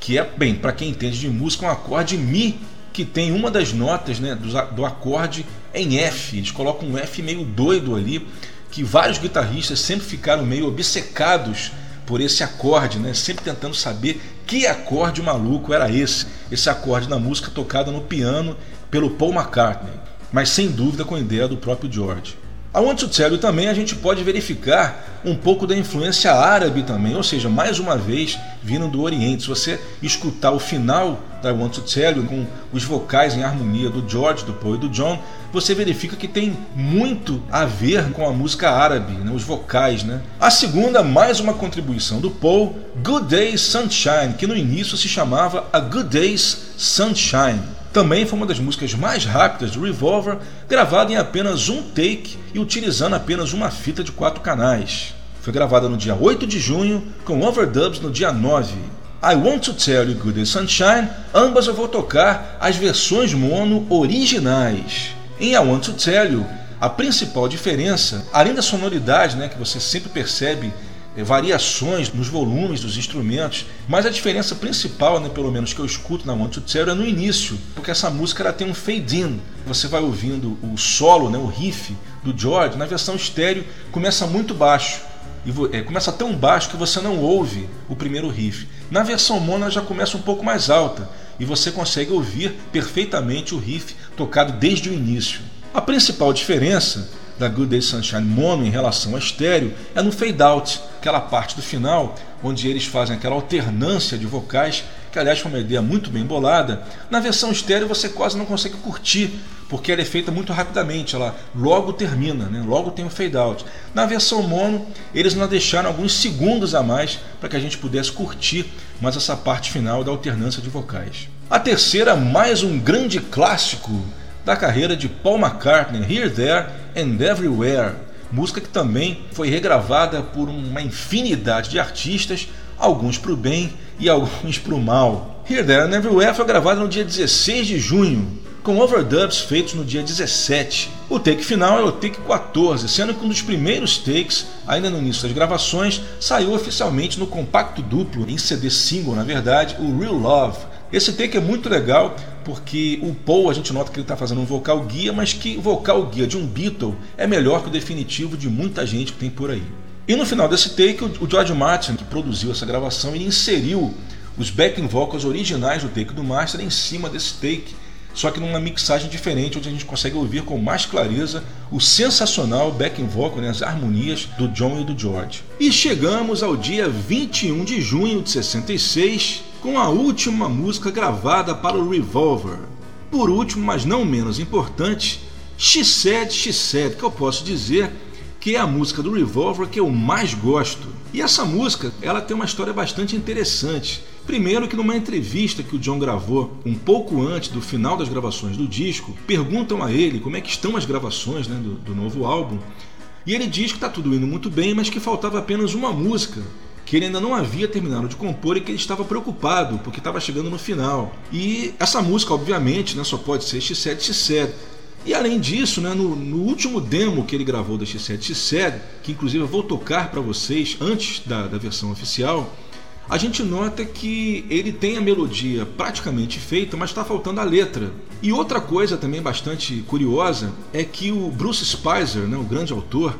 que é, bem, para quem entende de música, um acorde Mi, que tem uma das notas né, do, do acorde em F. Eles colocam um F meio doido ali, que vários guitarristas sempre ficaram meio obcecados por esse acorde, né? sempre tentando saber que acorde maluco era esse. Esse acorde na música tocado no piano pelo Paul McCartney, mas sem dúvida com a ideia do próprio George. A Tell You também a gente pode verificar um pouco da influência árabe também, ou seja, mais uma vez vindo do Oriente. Se você escutar o final da Tell You com os vocais em harmonia do George, do Paul e do John, você verifica que tem muito a ver com a música árabe, né? os vocais. Né? A segunda, mais uma contribuição do Paul, Good Days Sunshine, que no início se chamava A Good Days Sunshine. Também foi uma das músicas mais rápidas do Revolver, gravada em apenas um take e utilizando apenas uma fita de quatro canais. Foi gravada no dia 8 de junho, com overdubs no dia 9. I Want to Tell You Good Day Sunshine, ambas eu vou tocar as versões mono originais. Em I Want to Tell You, a principal diferença, além da sonoridade, né, que você sempre percebe variações nos volumes dos instrumentos, mas a diferença principal, né, pelo menos que eu escuto na Tell You, é no início, porque essa música ela tem um fade-in. Você vai ouvindo o solo, né, o riff do George, na versão estéreo começa muito baixo. E é, começa tão baixo que você não ouve o primeiro riff. Na versão mono ela já começa um pouco mais alta e você consegue ouvir perfeitamente o riff tocado desde o início. A principal diferença da Good Day Sunshine mono em relação a estéreo é no fade out, aquela parte do final onde eles fazem aquela alternância de vocais, que aliás foi uma ideia muito bem bolada. Na versão estéreo você quase não consegue curtir, porque ela é feita muito rapidamente, ela logo termina, né? logo tem o fade out. Na versão mono, eles nos deixaram alguns segundos a mais para que a gente pudesse curtir mais essa parte final da alternância de vocais. A terceira, mais um grande clássico da carreira de Paul McCartney, Here, There and Everywhere, música que também foi regravada por uma infinidade de artistas, alguns para o bem e alguns para o mal. Here, There and Everywhere foi gravada no dia 16 de junho, com overdubs feitos no dia 17. O take final é o take 14, sendo que um dos primeiros takes, ainda no início das gravações, saiu oficialmente no compacto duplo, em CD single na verdade, o Real Love. Esse take é muito legal porque o Paul a gente nota que ele está fazendo um vocal guia, mas que vocal guia de um Beatle é melhor que o definitivo de muita gente que tem por aí. E no final desse take, o George Martin, que produziu essa gravação, ele inseriu os backing vocals originais do take do Master em cima desse take, só que numa mixagem diferente, onde a gente consegue ouvir com mais clareza o sensacional backing vocal, né, as harmonias do John e do George. E chegamos ao dia 21 de junho de 66, com a última música gravada para o Revolver. Por último, mas não menos importante, She Said, She Said, que eu posso dizer que é a música do Revolver que eu mais gosto. E essa música, ela tem uma história bastante interessante. Primeiro que numa entrevista que o John gravou um pouco antes do final das gravações do disco, perguntam a ele como é que estão as gravações né, do, do novo álbum. E ele diz que está tudo indo muito bem, mas que faltava apenas uma música que ele ainda não havia terminado de compor e que ele estava preocupado, porque estava chegando no final. E essa música, obviamente, né, só pode ser X7 X7. E além disso, né, no, no, último demo que ele gravou da X7 X7, que inclusive eu vou tocar para vocês antes da, da versão oficial, a gente nota que ele tem a melodia praticamente feita, mas está faltando a letra. E outra coisa também bastante curiosa é que o Bruce Spicer, né, o grande autor,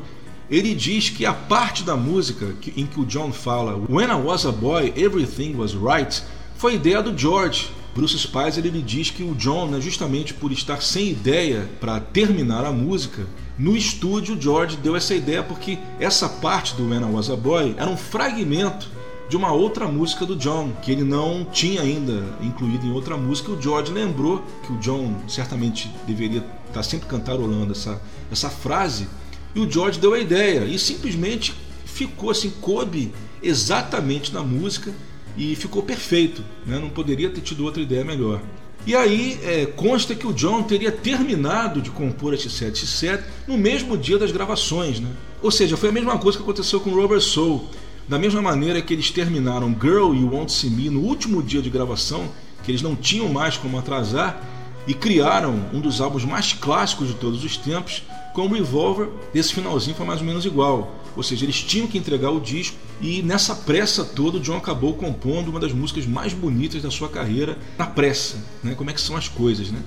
ele diz que a parte da música em que o John fala When I was a boy, everything was right, foi ideia do George. Bruce Spicer ele diz que o John, né, justamente por estar sem ideia para terminar a música, no estúdio George deu essa ideia porque essa parte do When I Was a Boy era um fragmento de uma outra música do John, que ele não tinha ainda incluído em outra música. O George lembrou que o John certamente deveria estar sempre cantarolando essa, essa frase, e o George deu a ideia e simplesmente ficou assim, coube exatamente na música e ficou perfeito. Né? Não poderia ter tido outra ideia melhor. E aí é, consta que o John teria terminado de compor a X7 X7 no mesmo dia das gravações. Né? Ou seja, foi a mesma coisa que aconteceu com o Robert Soul. Da mesma maneira que eles terminaram Girl You Won't See Me no último dia de gravação, que eles não tinham mais como atrasar, e criaram um dos álbuns mais clássicos de todos os tempos, com o Revolver, esse finalzinho foi mais ou menos igual. Ou seja, eles tinham que entregar o disco e nessa pressa toda o John acabou compondo uma das músicas mais bonitas da sua carreira na pressa. Né? Como é que são as coisas, né?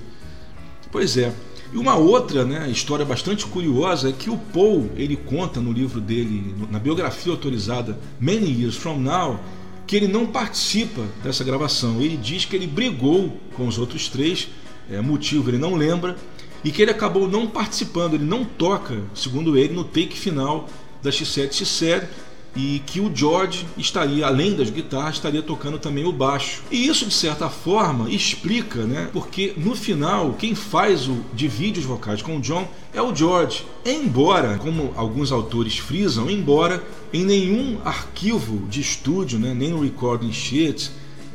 Pois é. E uma outra né, história bastante curiosa é que o Paul ele conta no livro dele, na biografia autorizada Many Years From Now, que ele não participa dessa gravação. Ele diz que ele brigou com os outros três, é, motivo ele não lembra, e que ele acabou não participando, ele não toca, segundo ele, no take final da X7 X7 e que o George estaria, além das guitarras, estaria tocando também o baixo. E isso, de certa forma, explica, né? Porque no final, quem faz o divide os vocais com o John é o George. Embora, como alguns autores frisam, embora em nenhum arquivo de estúdio, né, nem no recording sheet,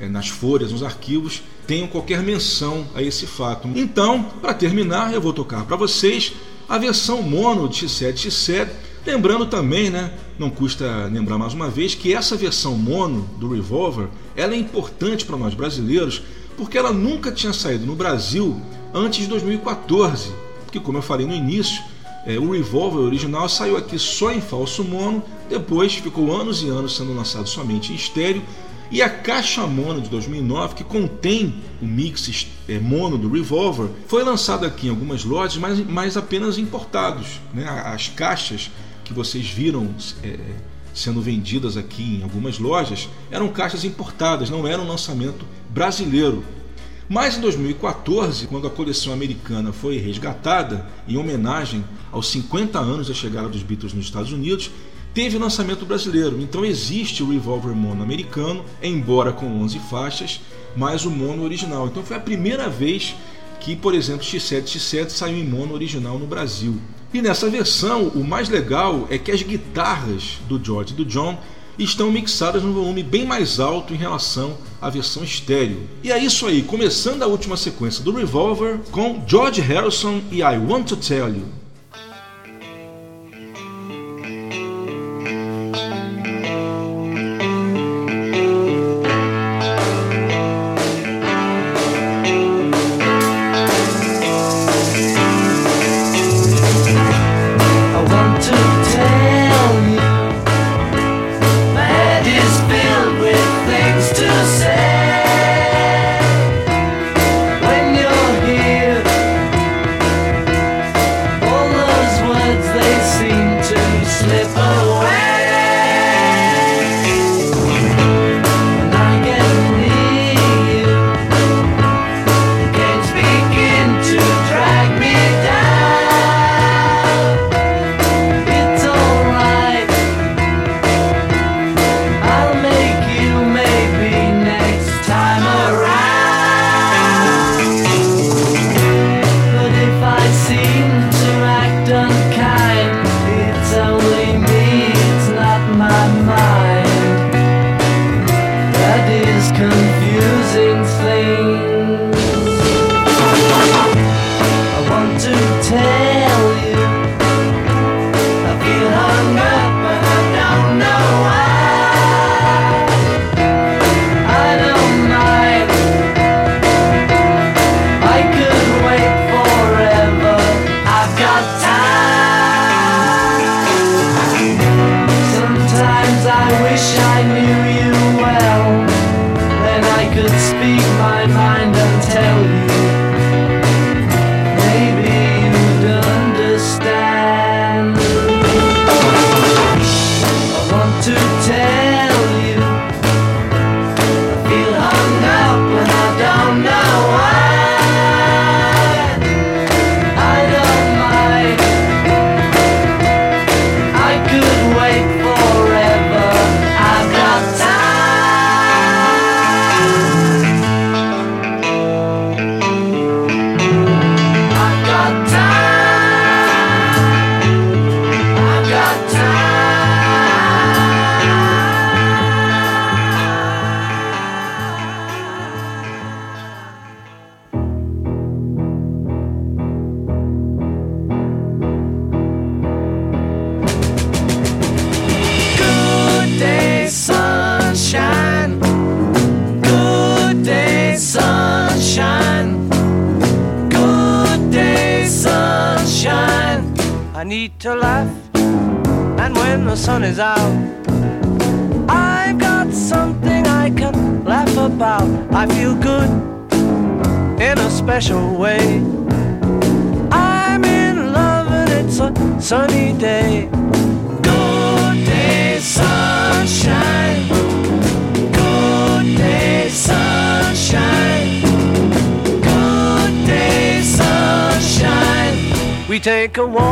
nas folhas, nos arquivos, tenham qualquer menção a esse fato. Então, para terminar, eu vou tocar para vocês a versão mono de X7 X7 Lembrando também, né, não custa lembrar mais uma vez, que essa versão mono do Revolver ela é importante para nós brasileiros porque ela nunca tinha saído no Brasil antes de 2014, que como eu falei no início, é, o Revolver original saiu aqui só em falso mono, depois ficou anos e anos sendo lançado somente em estéreo, e a caixa mono de 2009, que contém o mix é, mono do Revolver, foi lançado aqui em algumas lojas, mas, mas apenas importados. Né? As caixas que vocês viram é, sendo vendidas aqui em algumas lojas eram caixas importadas, não era um lançamento brasileiro. Mas em 2014, quando a coleção americana foi resgatada em homenagem aos 50 anos da chegada dos Beatles nos Estados Unidos, teve lançamento brasileiro. Então existe o Revolver Mono americano, embora com 11 faixas, mas o mono original. Então foi a primeira vez que, por exemplo, X7X7 saiu em mono original no Brasil. E nessa versão, o mais legal é que as guitarras do George e do John estão mixadas num volume bem mais alto em relação à versão estéreo. E é isso aí, começando a última sequência do Revolver com George Harrison e I Want to Tell You. Could speak my mind and tell you. We take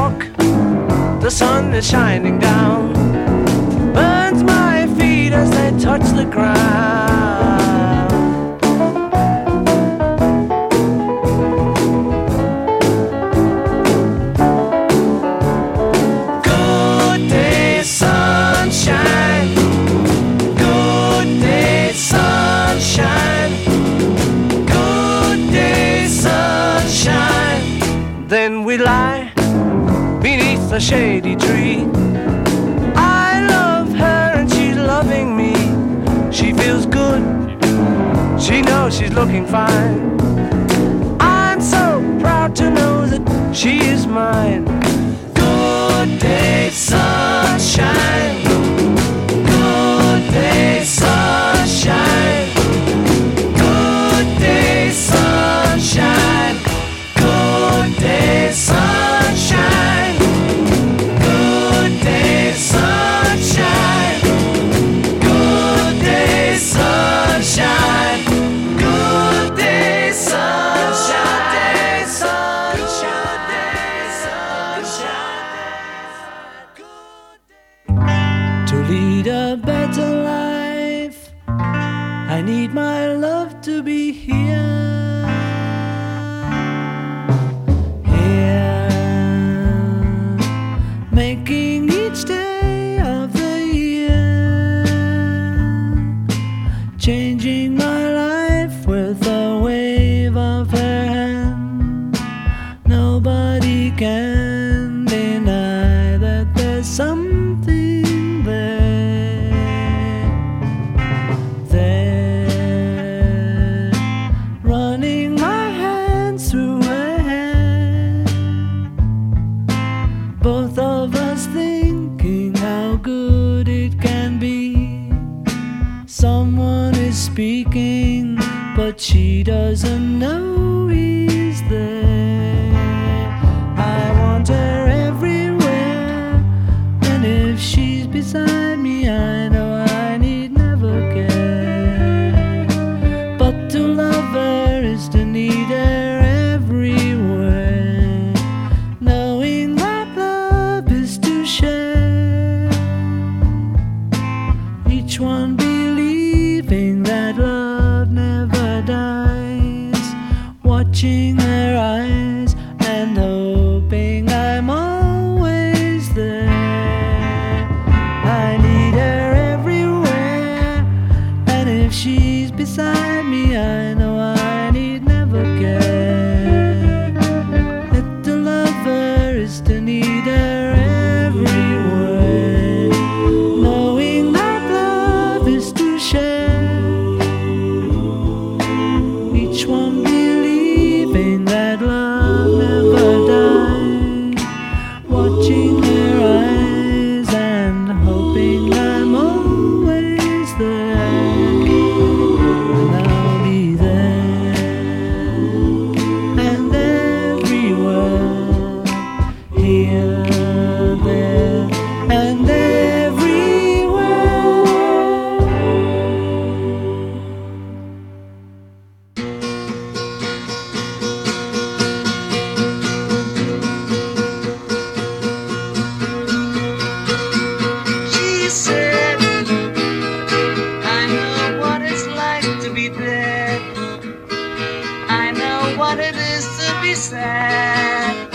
I know what it is to be sad.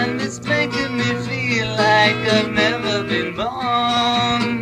And it's making me feel like I've never been born.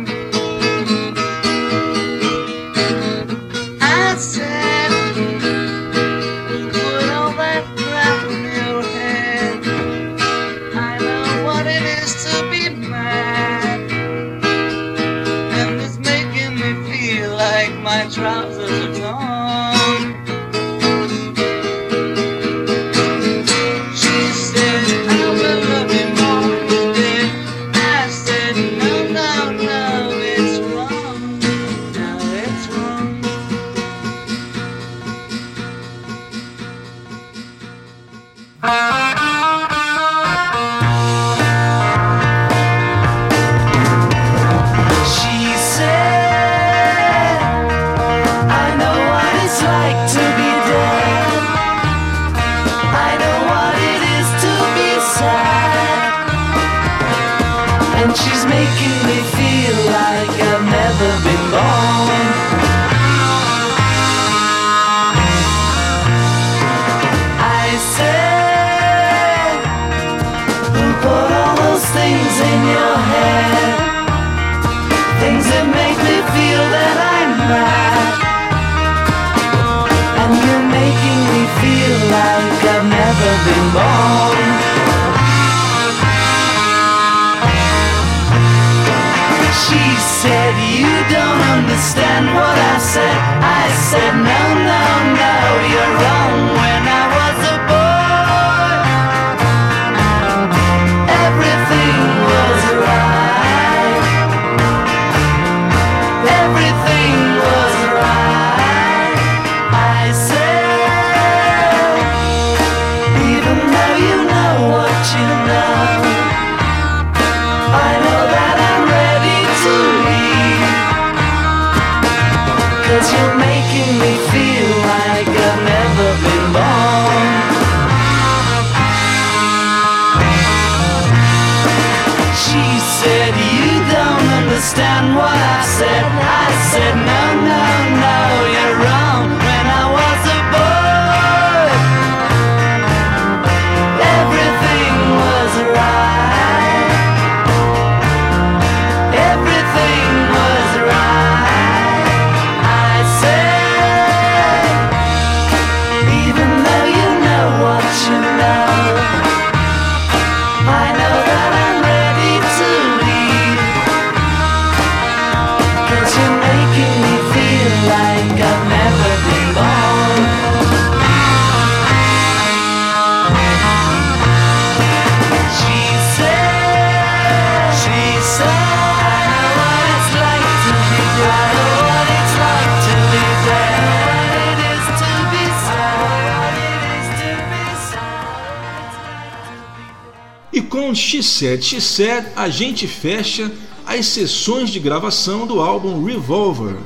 X7 X7 a gente fecha as sessões de gravação do álbum Revolver.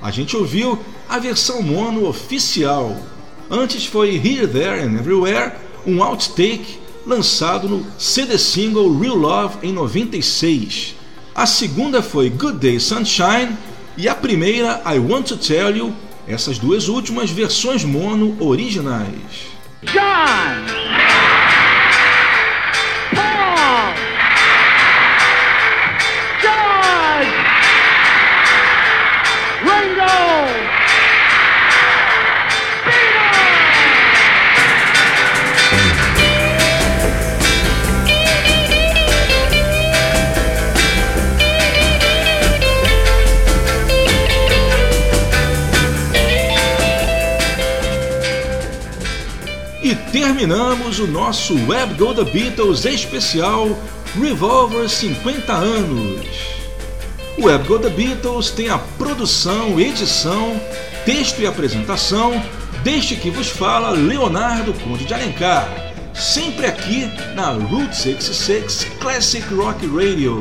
A gente ouviu a versão mono oficial. Antes foi Here, There and Everywhere, um outtake lançado no CD single Real Love em 96. A segunda foi Good Day Sunshine e a primeira I Want to Tell You, essas duas últimas versões mono originais. John! E terminamos o nosso Web Go The Beatles especial Revolver 50 anos. O Web Go The Beatles tem a produção, edição, texto e apresentação deste que vos fala Leonardo Conde de Alencar, sempre aqui na Route 66 Classic Rock Radio.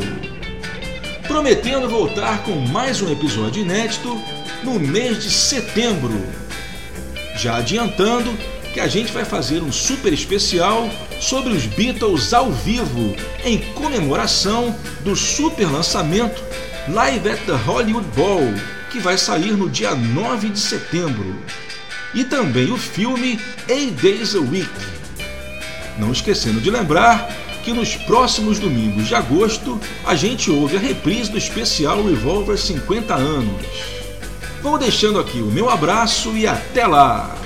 Prometendo voltar com mais um episódio inédito no mês de setembro. Já adiantando que a gente vai fazer um super especial sobre os Beatles ao vivo, em comemoração do super lançamento Live at the Hollywood Bowl, que vai sair no dia 9 de setembro. E também o filme Eight Days a Week. Não esquecendo de lembrar que nos próximos domingos de agosto a gente ouve a reprise do especial Revolver 50 anos. Vou deixando aqui o meu abraço e até lá!